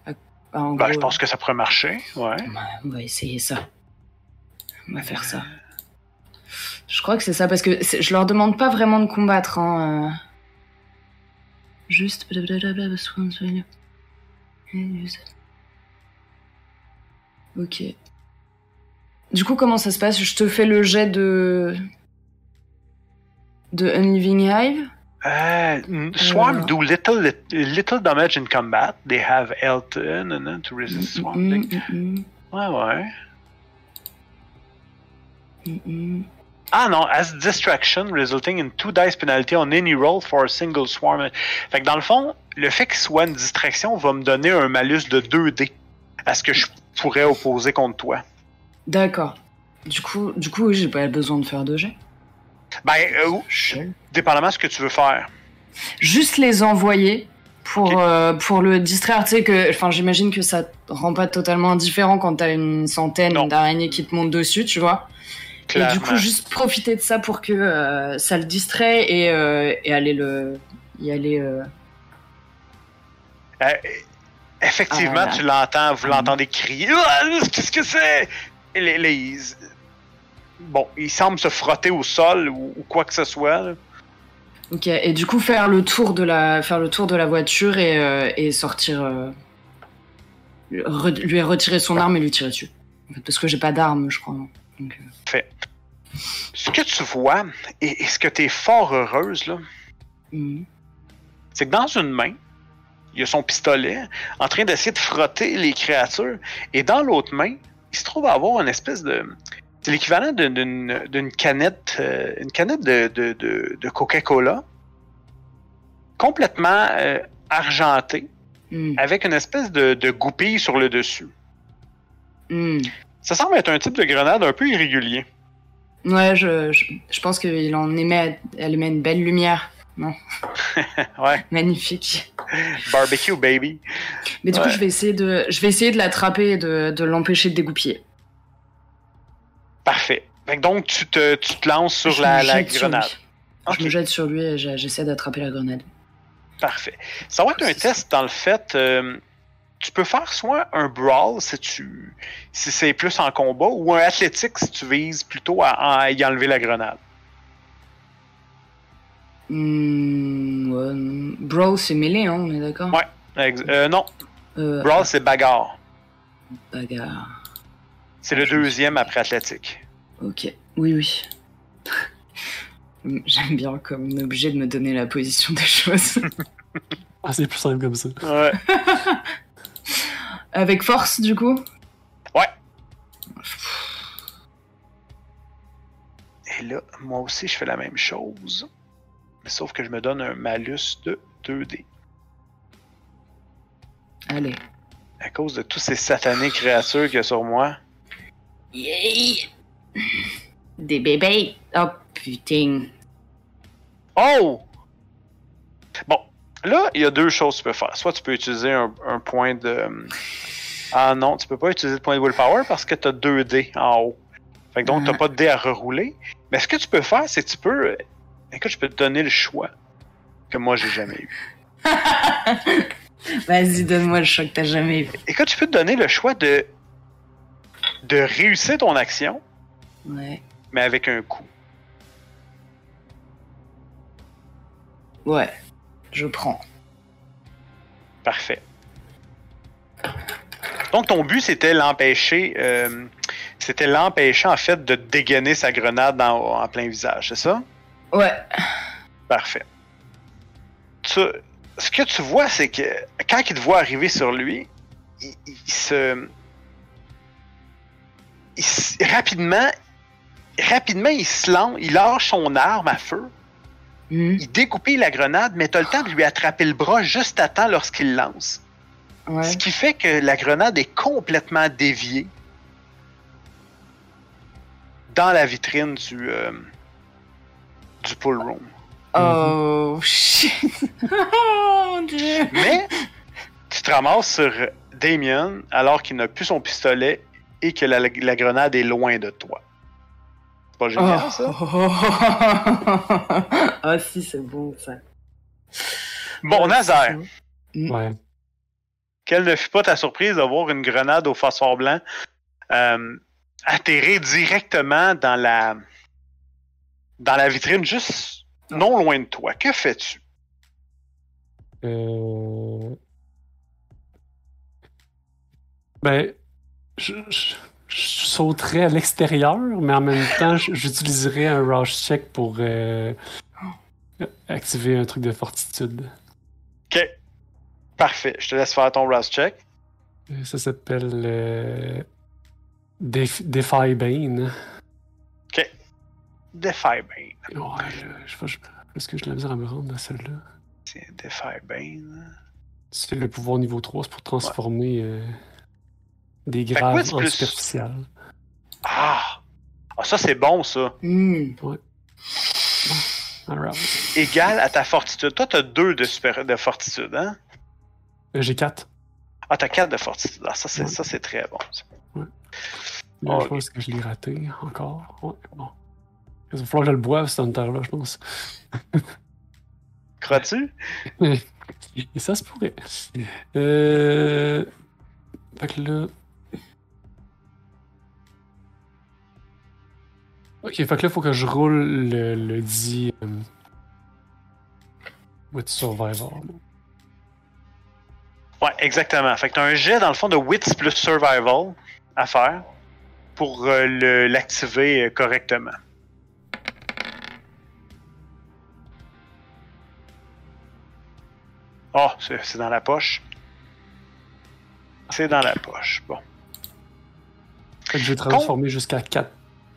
Ah, ben, gros, je pense que ça pourrait marcher. Ouais. bah, on va essayer ça. On va faire ça. Je crois que c'est ça parce que je leur demande pas vraiment de combattre. Hein, euh. Juste. Ok. Du coup, comment ça se passe? Je te fais le jet de. de Unliving Hive Uh, swarm Euh. do little little damage in combat. They have health no, no, to resist Mm, swarming. mm, mm, Ouais, ouais. mm, mm. Ah non, as distraction resulting in two dice penalty on any roll for a single swarm. Fait que dans le fond, le fait qu'il soit une distraction va me donner un malus de 2D à ce que je pourrais opposer contre toi. D'accord. Du coup, du coup, oui, j'ai pas besoin de faire de jet. Ben, euh, dépendamment de ce que tu veux faire. juste les envoyer pour, euh, pour le distraire. Tu sais que, enfin, j'imagine que ça te rend pas totalement indifférent quand t'as une centaine d'araignées qui te montent dessus, tu vois. Et du coup, juste profiter de ça pour que euh, ça le distrait et, euh, et aller le. y aller. euh, effectivement, Ah, tu l'entends, vous Ah. l'entendez crier. Ah, Qu'est-ce que c'est? Les- Bon, il semble se frotter au sol ou, ou quoi que ce soit. là. Ok. Et du coup, faire le tour de la, faire le tour de la voiture et, et sortir. re- lui retirer son arme et lui tirer dessus. En fait, parce que j'ai pas d'arme, je crois. Ce que tu vois, et, et ce que tu es fort heureuse, là, mhm. c'est que dans une main, il y a son pistolet en train d'essayer de frotter les créatures, et dans l'autre main, il se trouve à avoir une espèce de. C'est l'équivalent d'une- canette, euh, une canette de, de, de- de Coca-Cola, complètement euh, argentée, Mhm. avec une espèce de, de goupille sur le dessus. Mhm. Ça semble être un type de grenade un peu irrégulier. Ouais, je, je, je pense qu'il en émet, elle émet une belle lumière. [LAUGHS] ouais, Magnifique. barbecue baby. Mais du coup, je vais essayer de, je vais essayer de l'attraper et de, de l'empêcher de dégoupiller. Parfait. Donc, tu te, tu te lances sur Je la, sur grenade. Je me jette sur lui et j'essaie d'attraper la grenade. parfait. Ça va être un test dans le fait. euh, tu peux faire soit un brawl si tu si c'est plus en combat ou un athlétique si tu vises plutôt à, à y enlever la grenade. Ouais, hmm. Bro, c'est mêlé, hein, on est d'accord? Ouais. Euh, non, Euh, brawl c'est bagarre. Bagarre. C'est le deuxième après athlétique. Ok. Oui, oui. [LAUGHS] J'aime bien comme on est obligé de me donner la position des choses. [LAUGHS] Ah, c'est plus simple comme ça. Ouais. [LAUGHS] Avec force, du coup Ouais. Et là, moi aussi, je fais la même chose. Mais sauf que je me donne un malus de 2D. Allez. À cause de tous ces satanés créatures qu'il y a sur moi. Yay Des bébés Oh putain. Oh! Bon, là, il y a deux choses que tu peux faire. Soit tu peux utiliser un, un point de. Ah non, tu peux pas utiliser le point de willpower parce que tu as 2 dés en haut. Fait que donc, tu Mhm. pas de dés à rerouler. Mais ce que tu peux faire, c'est que tu peux. Écoute, je peux te donner le choix que moi, j'ai jamais eu. [LAUGHS] Vas-y, donne-moi le choc que t'as jamais vu. Écoute, je peux te donner le choix de. de réussir ton action, Ouais. mais avec un coup. Ouais. Je prends. Parfait. Donc, ton but, c'était l'empêcher. euh, c'était l'empêcher, en fait, de dégainer sa grenade en, en plein visage, c'est ça? Ouais. Parfait. Tu- ce que tu vois, c'est que quand il te voit arriver sur lui, il, il se. il se- rapidement. Rapidement, il se lance, il lâche son arme à feu, Hmm. il découpille la grenade, mais t'as le temps de lui attraper le bras juste à temps lorsqu'il lance. Ouais. Ce qui fait que la grenade est complètement déviée dans la vitrine du, euh, du pool room. Oh shit. [LAUGHS] oh mon dieu. Mais tu te ramasses sur Damien alors qu'il n'a plus son pistolet et que la, la grenade est loin de toi. Pas génial, Oh. ça? [LAUGHS] Ah si, c'est bon ça. Bon, Nazaire, Ouais. quelle ne fut pas ta surprise de voir une grenade au phosphore blanc euh, atterrir directement dans la dans la vitrine juste non loin de toi? Que fais-tu? Euh... Ben, je, je- je sauterais à l'extérieur, mais en même temps, j'utiliserais un rush check pour euh, activer un truc de fortitude. Ok. Parfait. Je te laisse faire ton Rust check. Euh, Ça s'appelle euh, Def- Defy Bane. Defy Bane. Ouais, je, je, je- est-ce que de la misère à me rendre à celle-là? C'est Defy Bane. C'est le pouvoir niveau 3, c'est pour transformer euh, des graves en plus- superficial. Ah! Ah, ça, c'est bon, ça. Hmm. Alright. Égal à ta fortitude. Toi, t'as deux de, super... de fortitude, hein? Euh, J'ai 4. Ah, t'as quatre de fortitude. Ah, ça, c'est, Ouais. ça, c'est très bon. ça. Là, Ok. je pense que je l'ai raté encore. Ouais, bon. Il va falloir que je le boive, cet hunter-là, je pense. Crois-tu? [LAUGHS] Et ça se pourrait. Euh... Fait que là... Ok, fait que là, il faut que je roule le, le dit... euh, With Survivor. Ouais, exactement. Fait que t'as un jet, dans le fond, de Wits plus Survival à faire pour euh, l'activer euh, correctement. Oh, c'est c'est dans la poche. C'est dans la poche. Bon. Fait que je vais transformer jusqu'à 4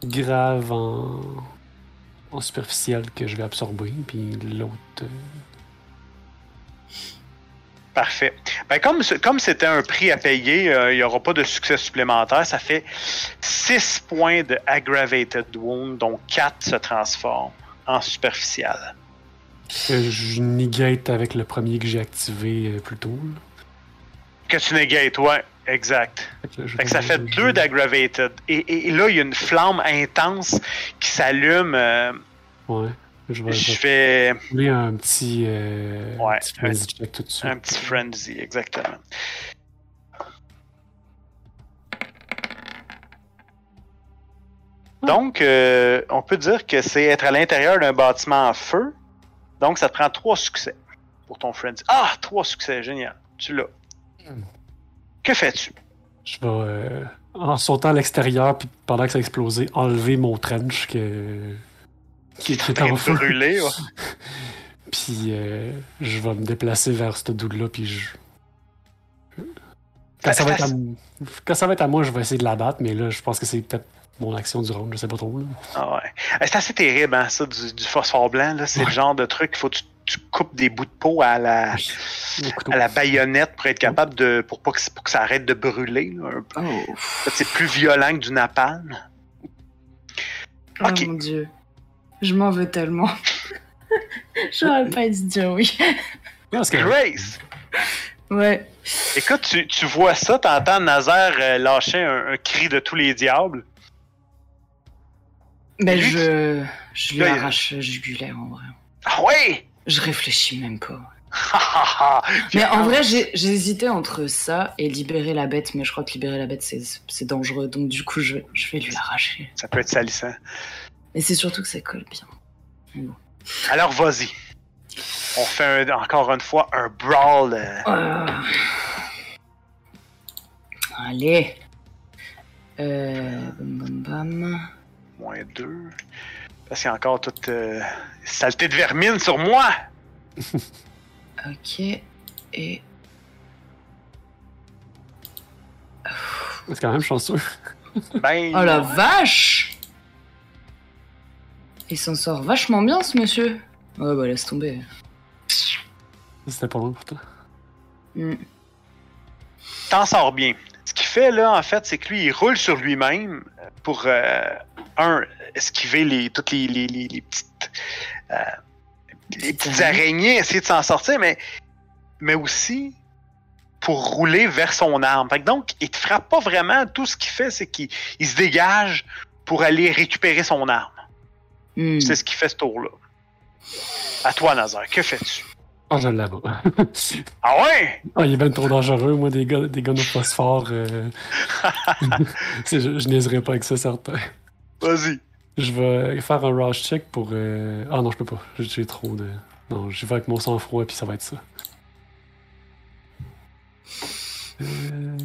graves en... en superficiel que je vais absorber, puis l'autre... euh, Parfait. Ben, comme comme c'était un prix à payer, euh, il n'y aura pas de succès supplémentaire. Ça fait 6 points de Aggravated Wound, dont 4 se transforment en superficial. que je negate avec le premier que j'ai activé euh, plus tôt. là. Que tu négates, ouais. Exact. Fait que, ça fait deux d'aggravated. Et, et- et là, il y a une flamme intense qui s'allume. euh, Ouais. Je vais, je vais fais rouler un petit, euh, Ouais. un petit frenzy check tout de suite. un petit frenzy, exactement. Donc, euh, on peut dire que c'est être à l'intérieur d'un bâtiment en feu. Donc, ça te prend trois succès pour ton frenzy. Ah, trois succès, génial. Tu l'as. Hmm. Que fais-tu? Je vais, euh, en sautant à l'extérieur, puis pendant que ça a explosé, enlever mon trench que... qui, qui est en feu. brûlé, ouais. [LAUGHS] Puis euh, je vais me déplacer vers ce dude-là, puis je... Quand ça, va être à... Quand ça va être à moi, je vais essayer de la battre, mais là, je pense que c'est peut-être mon action du round, je sais pas trop. là. Ah ouais. Euh, C'est assez terrible, hein, ça, du, du phosphore blanc. là. C'est le genre de truc qu'il faut que tu, tu coupes des bouts de peau à la, à la baïonnette pour être capable de. pour pas que, pour que ça arrête de brûler. là, un peu. Oh, c'est plus violent que du napalm. oh mon dieu. Je m'en veux tellement. [LAUGHS] J'aurais pas dû dire oui. Parce que- Grace! Ouais. Écoute, tu, tu vois ça, t'entends Nazaire euh, lâcher un, un cri de tous les diables. Ben Lui, je, je lui arrache le jugulaire en vrai. Ah ouais! Je réfléchis même pas. [LAUGHS] Mais en vrai, hésité entre ça et libérer la bête, mais je crois que libérer la bête, c'est dangereux. Donc du coup, je, je vais lui arracher. Ça peut être salissant. Mais c'est surtout que ça colle bien. Alors vas-y. On fait un- encore une fois un brawl. euh, Ah. Allez. Euh, bam bam bam. moins deux. Parce qu'il y a encore toute euh, saleté de vermine sur moi. [LAUGHS] Ok. Et C'est quand même chanceux. [LAUGHS] Ben. oh la vache Il s'en sort vachement bien ce monsieur. Ouais bah laisse tomber. C'était pas loin pourtant. Hmm. t'en sors bien. Ce qu'il fait là, en fait, c'est que lui, il roule sur lui-même pour euh, un esquiver les toutes les, les, les- les petites euh, les petites araignées, essayer de s'en sortir, mais mais aussi pour rouler vers son arme. Fait que donc, il te frappe pas vraiment. Tout ce qu'il fait, c'est qu'il il se dégage pour aller récupérer son arme. Hmm. C'est ce qu'il fait ce tour-là. À toi, Nazar, que fais-tu? Ah, je l'avais. Ah ouais? Ah, il est bien trop dangereux, moi, des gars, des gars de phosphore. euh. [LAUGHS] Je, je pas avec ça, certain. Vas-y. Je vais faire un rush check pour. euh, Ah non, je peux pas. J'ai trop de. Non, j'y vais avec mon sang-froid, puis ça va être ça. Euh,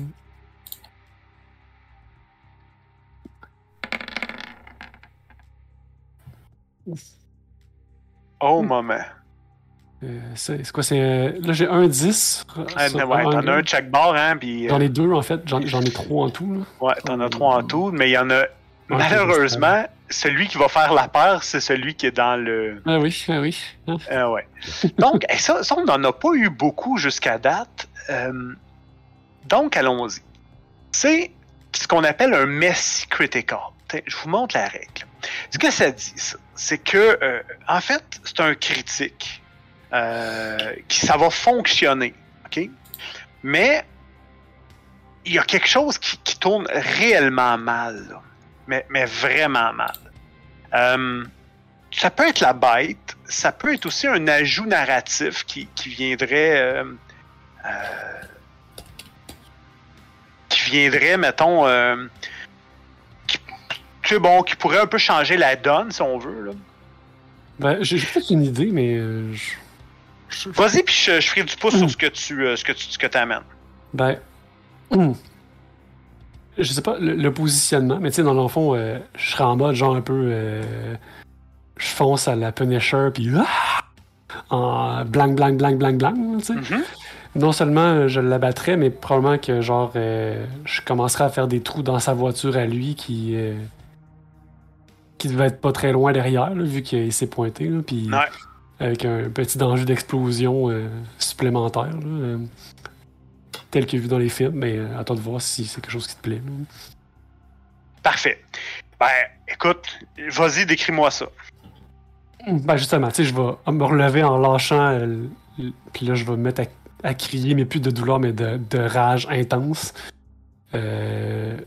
Hmm. moment. Euh, c'est quoi? C'est. euh, Là, j'ai un 10. Ah, sur ouais, t'en as un de chaque bord, hein, puis... euh, J'en ai deux, en fait. J'en ai trois en tout. Là. Ouais, t'en as trois en tout, mais il y en a... Malheureusement, celui qui va faire la peur, c'est celui qui est dans le... Ah oui, ah oui. Ah. Euh, ouais. Donc, ça, ça, on n'en a pas eu beaucoup jusqu'à date. Euh, donc, allons-y. C'est ce qu'on appelle un messy critical. Je vous montre la règle. Ce que ça dit, c'est que, euh, en fait, c'est un critique. Euh, ça va fonctionner. OK? Mais il y a quelque chose qui, tourne réellement mal. Mais, mais vraiment mal. Euh, ça peut être la bête, ça peut être aussi un ajout narratif qui, qui viendrait. euh, qui viendrait, mettons. qui, tu bon, qui pourrait un peu changer la donne, si on veut. là. Ben, j'ai peut-être une idée, mais. Vas-y, puis je, je ferai du pouce sur ce que tu euh, ce que tu ce que amènes. Ben. hum. Je sais pas le, le positionnement, mais tu sais, dans le fond, euh, je serais en mode genre un peu. euh, je fonce à la Punisher, puis. ah! en blanc, blanc, blanc, blanc, blanc, tu sais. Mhm. Non seulement euh, je l'abattrais, mais probablement que genre. euh, je commencerais à faire des trous dans sa voiture à lui qui. euh, qui devait être pas très loin derrière, là, vu qu'il s'est pointé, là, puis. Ouais. Avec un petit danger d'explosion euh, supplémentaire. là, euh, tel que vu dans les films, mais euh, à toi de voir si c'est quelque chose qui te plaît. là. Parfait. Ben, écoute, vas-y, décris-moi ça. Ben justement, tu sais, je vais me relever en lâchant, euh, puis là, je vais me mettre à, à crier, mais plus de douleur, mais de, de rage intense. euh,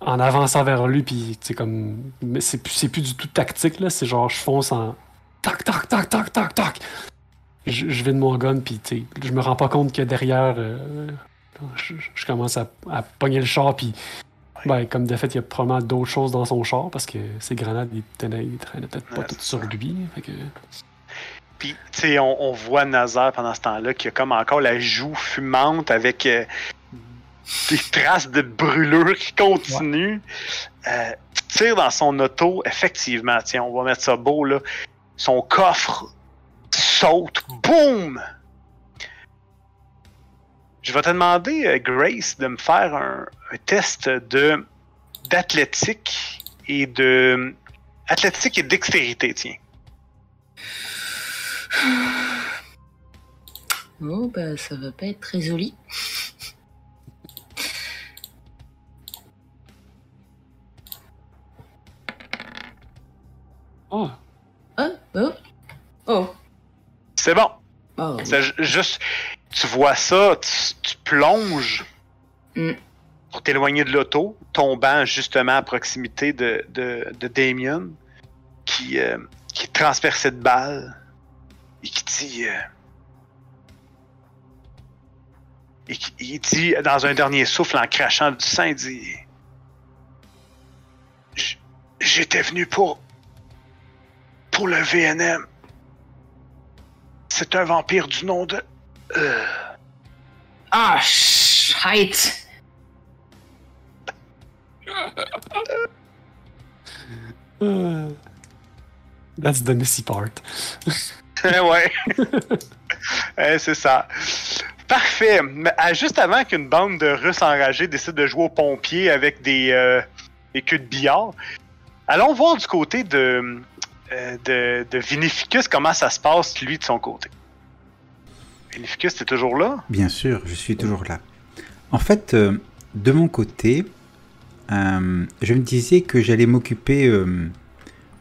en avançant vers lui, puis c'est comme. Mais c'est plus, c'est plus du tout tactique, là. C'est genre, je fonce en. Tac, tac, tac, tac, tac, tac. Je, je vais de mon gun, puis je me rends pas compte que derrière, euh, je, je commence à, à pogner le char, puis. Ben, comme de fait, il y a probablement d'autres choses dans son char parce que ses grenades, ils traînaient peut-être pas Ouais, toutes sur lui. Fait que... Puis, tu sais, on, on voit Nazar pendant ce temps-là qui a comme encore la joue fumante avec euh, des traces de brûlure qui continuent. Euh, tire dans son auto, effectivement, tiens, on va mettre ça beau, là. Son coffre saute, boum! Je vais te demander, euh, Grace, de me faire un, un test de d'athlétique et de athlétique et dextérité, tiens. Oh, bah, ça va pas être très joli. Oh, Oh, oh. C'est bon. Oh. C'est ju- juste, tu vois ça, tu, tu plonges Mm. pour t'éloigner de l'auto, tombant justement à proximité de, de, de Damien, qui, euh, qui est transpercé de balles et qui dit. euh, et qui il dit dans un dernier souffle en crachant du sang, il dit J'étais venu pour. Pour le VNM. C'est un vampire du nom de. euh, Ah, shite. euh, [LAUGHS] that's the messy part. ouais. Ouais, [LAUGHS] c'est ça. Parfait. Mais, ah, juste avant qu'une bande de Russes enragés décide de jouer aux pompiers avec des, euh, des queues de billard, allons voir du côté de, euh, de, de Vinificus comment ça se passe, lui, de son côté? Vinificus, t'es toujours là? Bien sûr, je suis toujours là. En fait, euh, de mon côté, euh, je me disais que j'allais m'occuper euh,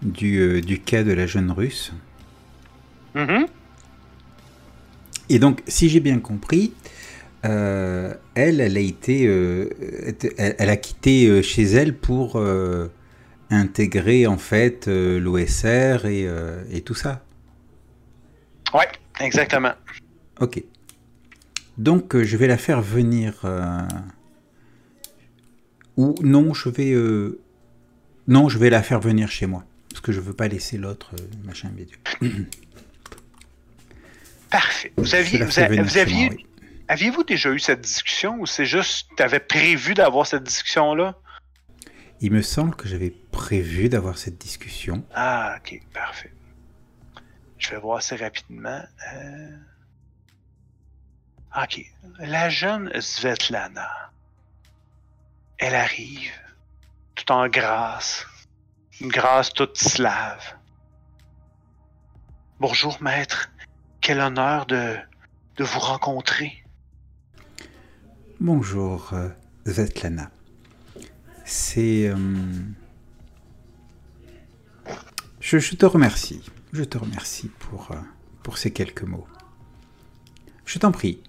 du, du cas de la jeune russe. Mhm. Et donc, si j'ai bien compris, elle, elle a été, elle, elle a quitté chez elle pour intégrer en fait euh, l'OSR et, euh, et tout ça. Ouais, exactement. Ok. Donc, euh, je vais la faire venir. Ou non, je vais. Non, je vais la faire venir chez moi. Parce que je veux pas laisser l'autre machin bidule. [CLEARS THROAT] Parfait. Vous aviez, vous, a- aviez, moi, oui. aviez-vous déjà eu cette discussion ou c'est juste, t'avais prévu d'avoir cette discussion-là? Il me semble que j'avais prévu d'avoir cette discussion. Ah, ok, parfait. Je vais voir assez rapidement. Euh, Ok. La jeune Svetlana. Elle arrive, tout en grâce. Une grâce toute slave. Bonjour, maître. Quel honneur de, de vous rencontrer. Bonjour, euh, Svetlana. C'est. euh, Je, je te remercie. Je te remercie pour, euh, pour ces quelques mots. Je t'en prie.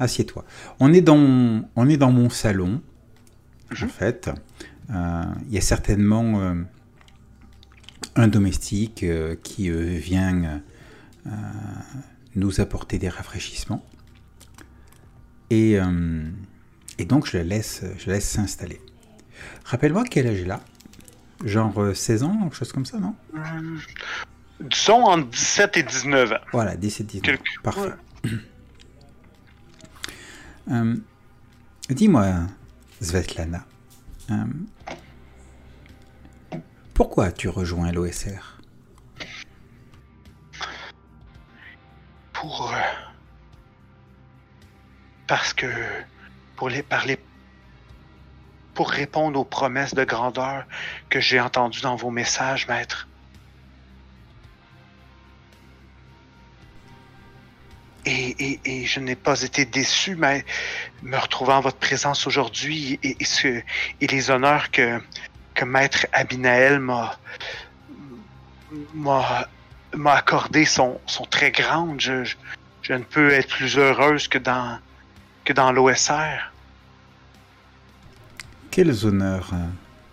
Assieds-toi. On est dans, on est dans mon salon, en fait. Euh, Il y a certainement euh, un domestique euh, qui vient nous apporter des rafraîchissements. Et, et donc, je la laisse, je la laisse s'installer. Rappelle-moi quel âge elle a Genre euh, 16 ans, quelque chose comme ça, non? Hum, Disons entre 17 et 19 ans. Voilà, 17-19. Quelque- Parfait. ouais. Euh, [COUGHS] Dis-moi, Svetlana, euh, pourquoi as-tu rejoint l'OSR pour euh, parce que pour les parler pour répondre aux promesses de grandeur que j'ai entendues dans vos messages, maître. Et, et- je n'ai pas été déçu, mais me retrouvant en votre présence aujourd'hui et, et les honneurs que, que maître Abinaël m'a m'a m'a accordé sont, sont très grandes. Je, je, je ne peux être plus heureuse que dans, que dans l'OSR. Quels honneurs, euh,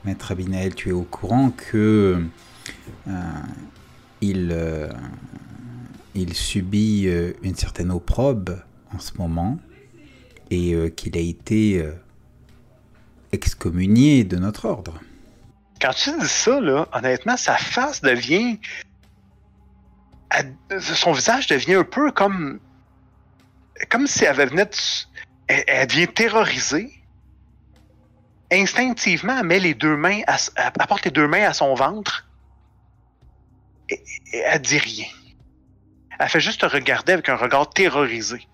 maître Abinael Tu es au courant que euh, il, euh, il subit une certaine opprobe en ce moment et qu'il a été excommunié de notre ordre? Quand tu dis ça, là, honnêtement, sa face devient. son visage devient un peu comme. Comme si elle venait Elle, elle devient terrorisée. Instinctivement, elle met les deux mains. À, elle apporte les deux mains à son ventre. Et, et elle dit rien. Elle fait juste te regarder avec un regard terrorisé.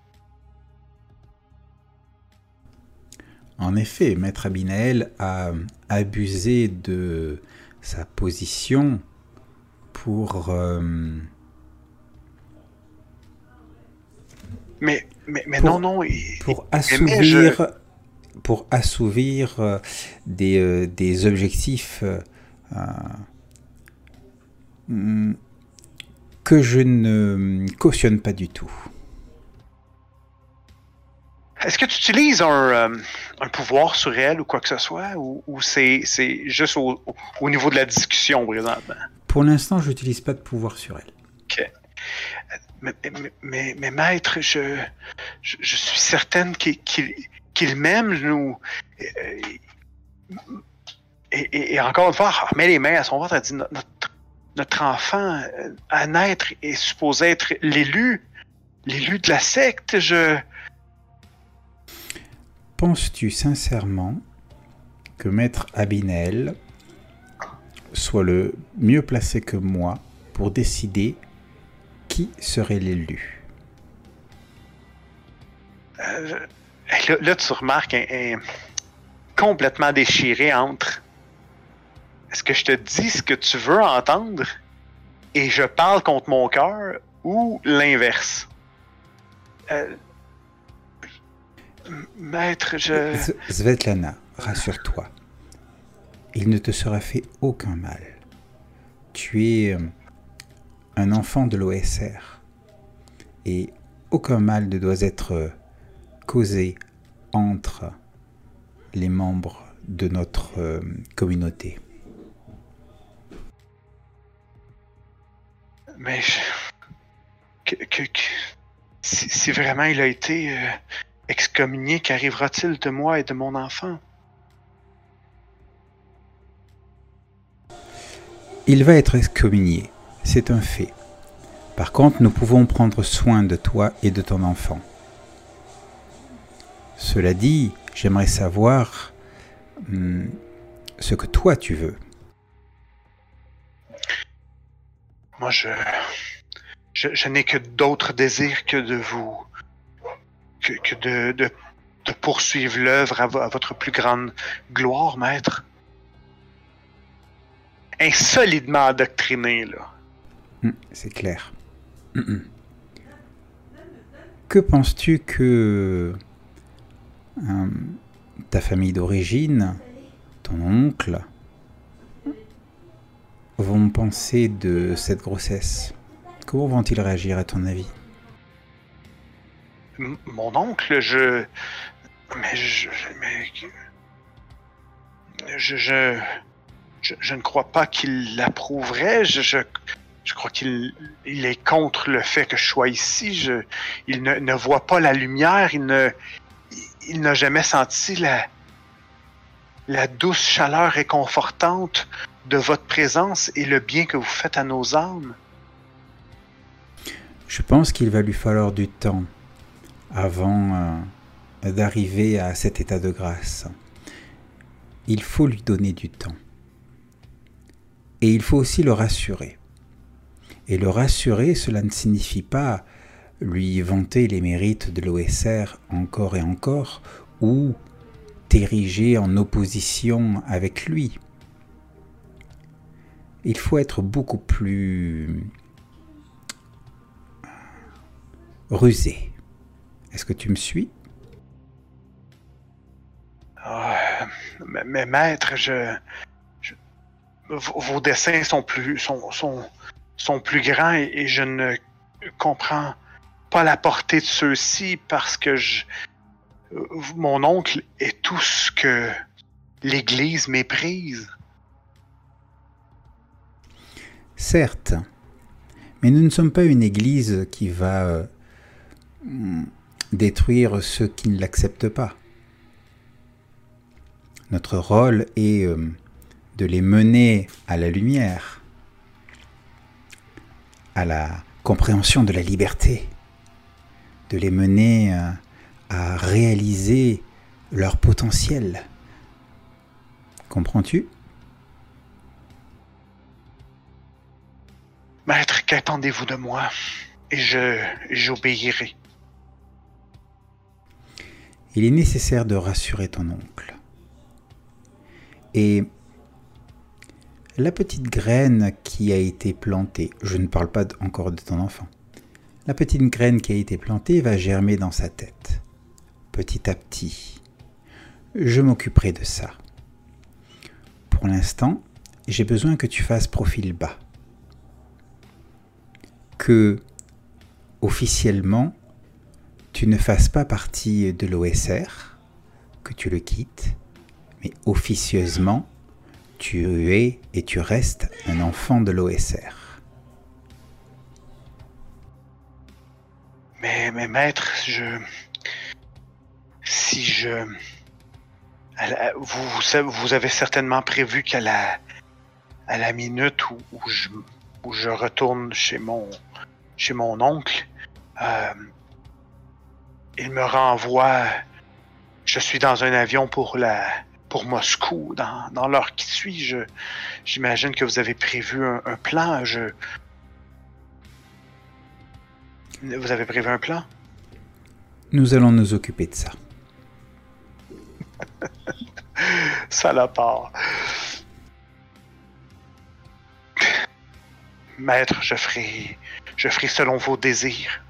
En effet, Maître Abinael a abusé de sa position pour... euh, Mais, mais, mais Pour- non, non. il- pour assouvir, pour assouvir euh, des, euh, des objectifs euh, que je ne cautionne pas du tout. Est-ce que tu utilises un, un pouvoir sur elle ou quoi que ce soit, ou, ou c'est c'est juste au, au- au niveau de la discussion présentement? Pour l'instant, je n'utilise pas de pouvoir sur elle. Mais, mais, mais- mais maître, je, je, je suis certaine qu'il qu'il- qu'il m'aime, nous. Euh, Et, et- et encore une fois, elle remet les mains à son ventre, elle dit notre, enfant euh, à naître est supposé être l'élu, l'élu de la secte. Je. Penses-tu sincèrement que Maître Abinel soit le mieux placé que moi pour décider qui serait l'élu? Euh, là, tu remarques un, complètement déchiré entre est-ce que je te dis ce que tu veux entendre et je parle contre mon cœur ou l'inverse? Euh, maître, je. Svetlana, rassure-toi. Il ne te sera fait aucun mal. Tu es euh, un enfant de l'OSR. Et aucun mal ne doit être causé entre les membres de notre euh, communauté. Mais je- que, que- que- si, si vraiment il a été euh, excommunié, qu'arrivera-t-il de moi et de mon enfant? Il va être excommunié, c'est un fait. Par contre, nous pouvons prendre soin de toi et de ton enfant. Cela dit, j'aimerais savoir hum, ce que toi tu veux. Moi, je. Je, je n'ai que d'autres désirs que de vous. que, que de, de, de poursuivre l'œuvre à, vo- à votre plus grande gloire, maître. Insolidement endoctriné, là. Hum, C'est clair. Hum. Que penses-tu que hum, ta famille d'origine, ton oncle, vont penser de cette grossesse Comment vont-ils réagir à ton avis? Mon oncle, je. Mais je. Mais. Je, je ne crois pas qu'il l'approuverait. Je, je, je crois qu'il il est contre le fait que je sois ici. Je, il ne, ne voit pas la lumière. Il ne. Il n'a jamais senti la. Douce chaleur réconfortante de votre présence et le bien que vous faites à nos âmes. Je pense qu'il va lui falloir du temps avant euh, d'arriver à cet état de grâce. Il faut lui donner du temps. Et il faut aussi le rassurer. Et le rassurer, cela ne signifie pas lui vanter les mérites de l'OSR encore et encore, ou t'ériger en opposition avec lui. Il faut être beaucoup plus rusé. Est-ce que tu me suis? Ah, mais, maître, je, vos dessins sont plus sont, sont, sont plus grands et, et je ne comprends pas la portée de ceux-ci parce que mon oncle est tout ce que l'Église méprise. Certes, mais nous ne sommes pas une Église qui va euh, détruire ceux qui ne l'acceptent pas. Notre rôle est euh, de les mener à la lumière, à la compréhension de la liberté, de les mener euh, à réaliser leur potentiel. Comprends-tu? Maître, qu'attendez-vous de moi? Et je j'obéirai. Il est nécessaire de rassurer ton oncle. Et la petite graine qui a été plantée, je ne parle pas encore de ton enfant, la petite graine qui a été plantée va germer dans sa tête, petit à petit. Je m'occuperai de ça. Pour l'instant, j'ai besoin que tu fasses profil bas. Que, officiellement, tu ne fasses pas partie de l'OSR, que tu le quittes, mais officieusement, tu es et tu restes un enfant de l'OSR. Mais, mais maître, je. Si je. Vous, vous avez certainement prévu qu'à la, à la minute où, je, retourne chez mon, chez mon oncle, euh, il me renvoie. Je suis dans un avion pour la pour Moscou dans, dans l'heure qui suit. J'imagine que vous avez prévu un, plan. Vous avez prévu un plan? Nous allons nous occuper de ça. [LAUGHS] Salopard. Maître, je ferai, je ferai selon vos désirs.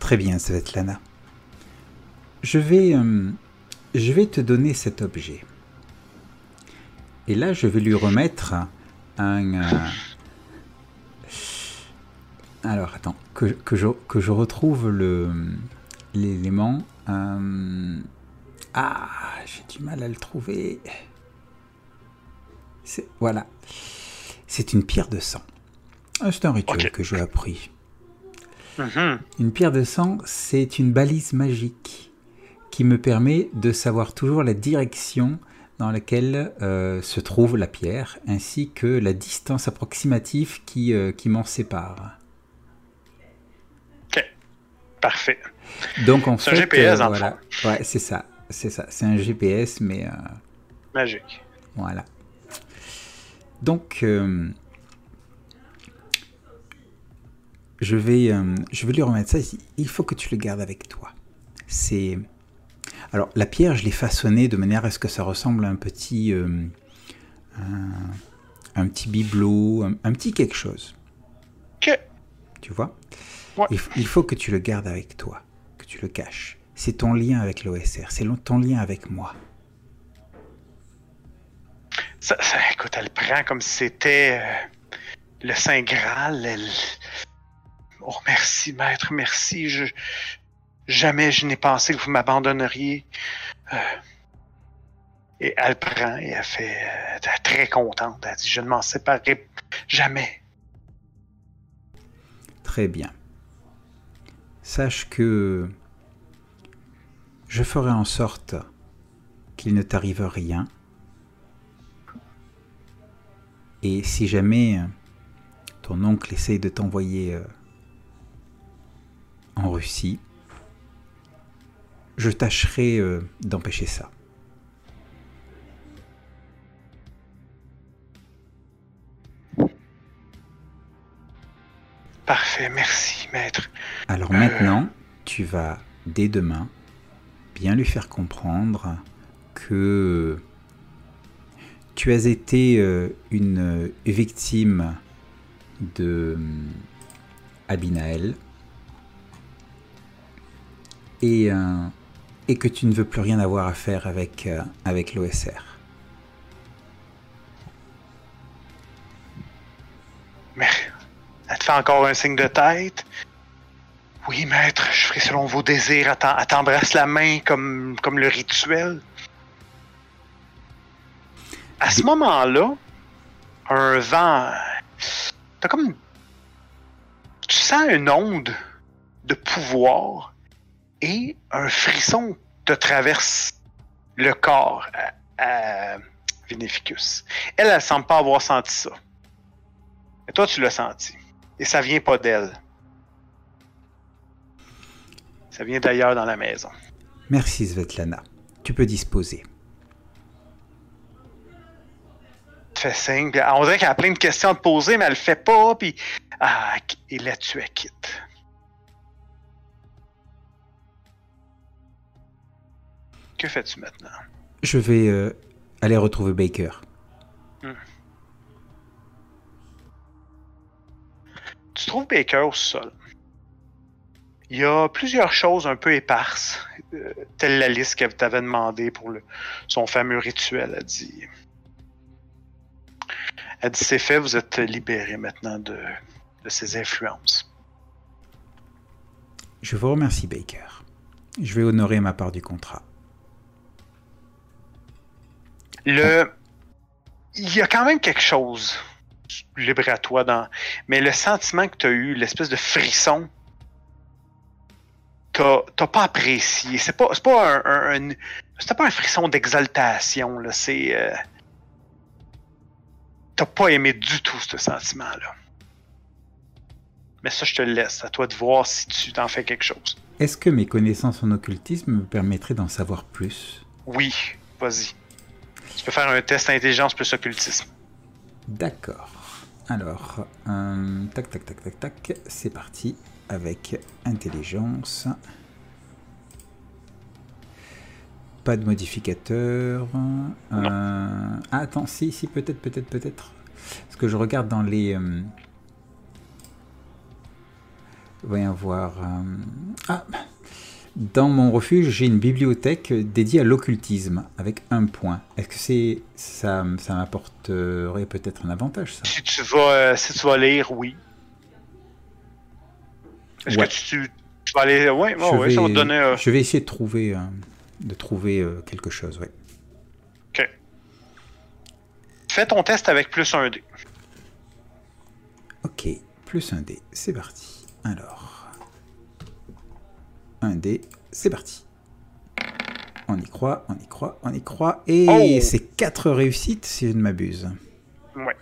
Très bien, Svetlana. Je vais, euh, je vais te donner cet objet. Et là, je vais lui remettre un. euh, Alors, attends, que, que je, que je retrouve le l'élément. euh, Ah, j'ai du mal à le trouver. Voilà. C'est une pierre de sang. Ah, C'est un rituel que j'ai appris. Mhm. Une pierre de sang, c'est une balise magique qui me permet de savoir toujours la direction dans laquelle euh, se trouve la pierre, ainsi que la distance approximative qui, euh, qui m'en sépare. Parfait. Donc en C'est un GPS, euh, voilà, ouais, c'est ça, c'est ça, c'est un GPS, mais euh, Magique. voilà. Donc, euh, je vais, je vais lui remettre ça ici. Il faut que tu le gardes avec toi. C'est, alors la pierre, je l'ai façonnée de manière à ce que ça ressemble à un petit, un, un petit bibelot, un, un petit quelque chose. Ok. Tu vois? Ouais. il, faut que tu le gardes avec toi, que tu le caches. C'est ton lien avec l'OSR, c'est ton lien avec moi. Ça, ça- écoute, elle prend comme si c'était euh, le Saint Graal. Elle... Oh, merci, maître, merci. Je... Jamais je n'ai pensé que vous m'abandonneriez. Euh, Et elle prend et elle fait euh, très contente. Elle dit Je ne m'en séparerai jamais. Très bien. Sache que je ferai en sorte qu'il ne t'arrive rien. Et si jamais ton oncle essaye de t'envoyer euh, en Russie, je tâcherai euh, d'empêcher ça. Parfait, merci, maître. Alors maintenant, tu vas dès demain bien lui faire comprendre que tu as été euh, une victime de euh, Abinael et, euh, et que tu ne veux plus rien avoir à faire avec, euh, avec l'OSR. Mais elle te fait encore un signe de tête? Oui, maître, je ferai selon vos désirs. Elle t'embrasse la main comme, comme le rituel. À ce moment-là, un vent. T'as comme. Tu sens une onde de pouvoir et un frisson te traverse le corps à, à Vinificus. Elle, elle semble pas avoir senti ça. Et toi, tu l'as senti. Et ça vient pas d'elle. Ça vient d'ailleurs dans la maison. Merci Svetlana. Tu peux disposer. Fais signe. Puis on dirait qu'elle a plein de questions à te poser, mais elle le fait pas. Puis. Ah, et là, tu es quitte. Que fais-tu maintenant? Je vais euh, aller retrouver Baker. Hmm. Tu trouves Baker au sol? Il y a plusieurs choses un peu éparses, euh, telle la liste qu'elle t'avait demandé pour le, son fameux rituel. Elle dit, elle dit c'est fait, vous êtes libéré maintenant de, de ses influences. Je vous remercie, Baker. Je vais honorer ma part du contrat. Le, il y a quand même quelque chose libre à toi dans, mais le sentiment que tu as eu, l'espèce de frisson t'as pas apprécié. C'est pas, pas un, c'était pas un frisson d'exaltation, là. C'est. Euh, t'as pas aimé du tout ce sentiment-là. Mais ça, je te le laisse. À toi de voir si tu t'en fais quelque chose. Est-ce que mes connaissances en occultisme me permettraient d'en savoir plus? Oui, vas-y. Tu peux faire un test intelligence plus occultisme. D'accord. Alors, euh, tac, tac, tac, tac, tac, c'est parti avec intelligence. Pas de modificateur. Euh, ah, attends, si, si, peut-être, peut-être, peut-être. Parce que je regarde dans les. Euh, voyons voir. Euh, ah Dans mon refuge, j'ai une bibliothèque dédiée à l'occultisme avec un point. Est-ce que c'est ça, ça m'apporterait peut-être un avantage ça? Si tu vas, si tu vas lire, oui. Est-ce que tu, vas aller. Ouais, ouais, ça va te donner. Euh, je vais essayer de trouver, euh, de trouver euh, quelque chose, ouais. Ok. Fais ton test avec plus un dé. Ok, plus un dé, c'est parti. Alors. Un dé, c'est parti. On y croit, on y croit, on y croit. Et oh! c'est quatre réussites si je ne m'abuse. Ouais.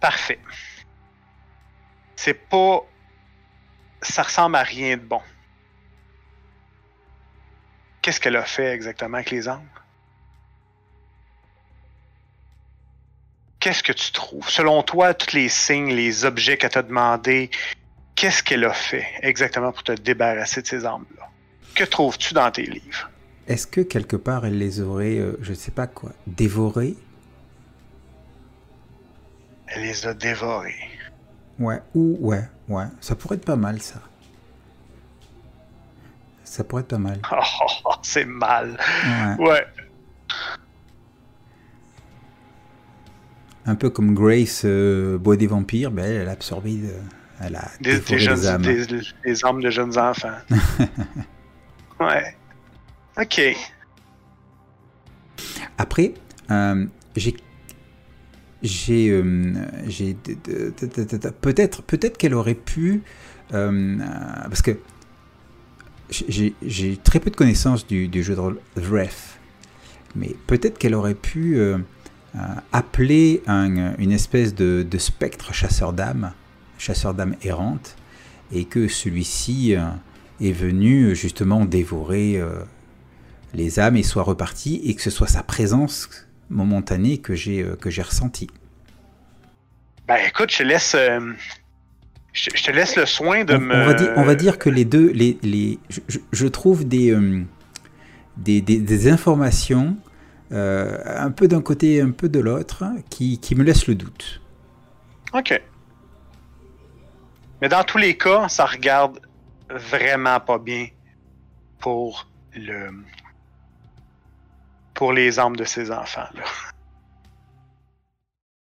Parfait. C'est pas ça ressemble à rien de bon. Qu'est-ce qu'elle a fait exactement avec les âmes? Qu'est-ce que tu trouves? Selon toi, tous les signes, les objets qu'elle t'a demandé, qu'est-ce qu'elle a fait exactement pour te débarrasser de ces armes-là? Que trouves-tu dans tes livres? Est-ce que quelque part elle les aurait, euh, je ne sais pas quoi, dévorées? Elle les a dévorées. Ouais, ou ouais, ouais, ça pourrait être pas mal ça. Ça pourrait être pas mal. [LAUGHS] Oh, c'est mal. Ouais. Un peu comme Grace euh, Bois des Vampires, ben, elle a absorbé, euh, elle a des, des, jeunes, âmes. Des, des, âmes de jeunes enfants. [LAUGHS] ouais. Ok. Après, euh, j'ai j'ai euh, peut-être peut-être qu'elle aurait pu euh, parce que j'ai très peu de connaissances du, jeu de rôle Wrath mais peut-être qu'elle aurait pu euh, appeler un, une espèce de, de spectre chasseur d'âmes chasseur d'âmes errante et que celui-ci est venu justement dévorer les âmes et soit reparti et que ce soit sa présence momentanée que j'ai euh, que j'ai ressenti. Ben écoute, je te laisse euh, je, te laisse le soin de me. On va dire, on va dire que les deux, les, les je, trouve des, euh, des, des, informations un peu d'un côté, un peu de l'autre, qui, qui me laissent le doute. Ok. Mais dans tous les cas, ça regarde vraiment pas bien pour le pour les âmes de ces enfants-là.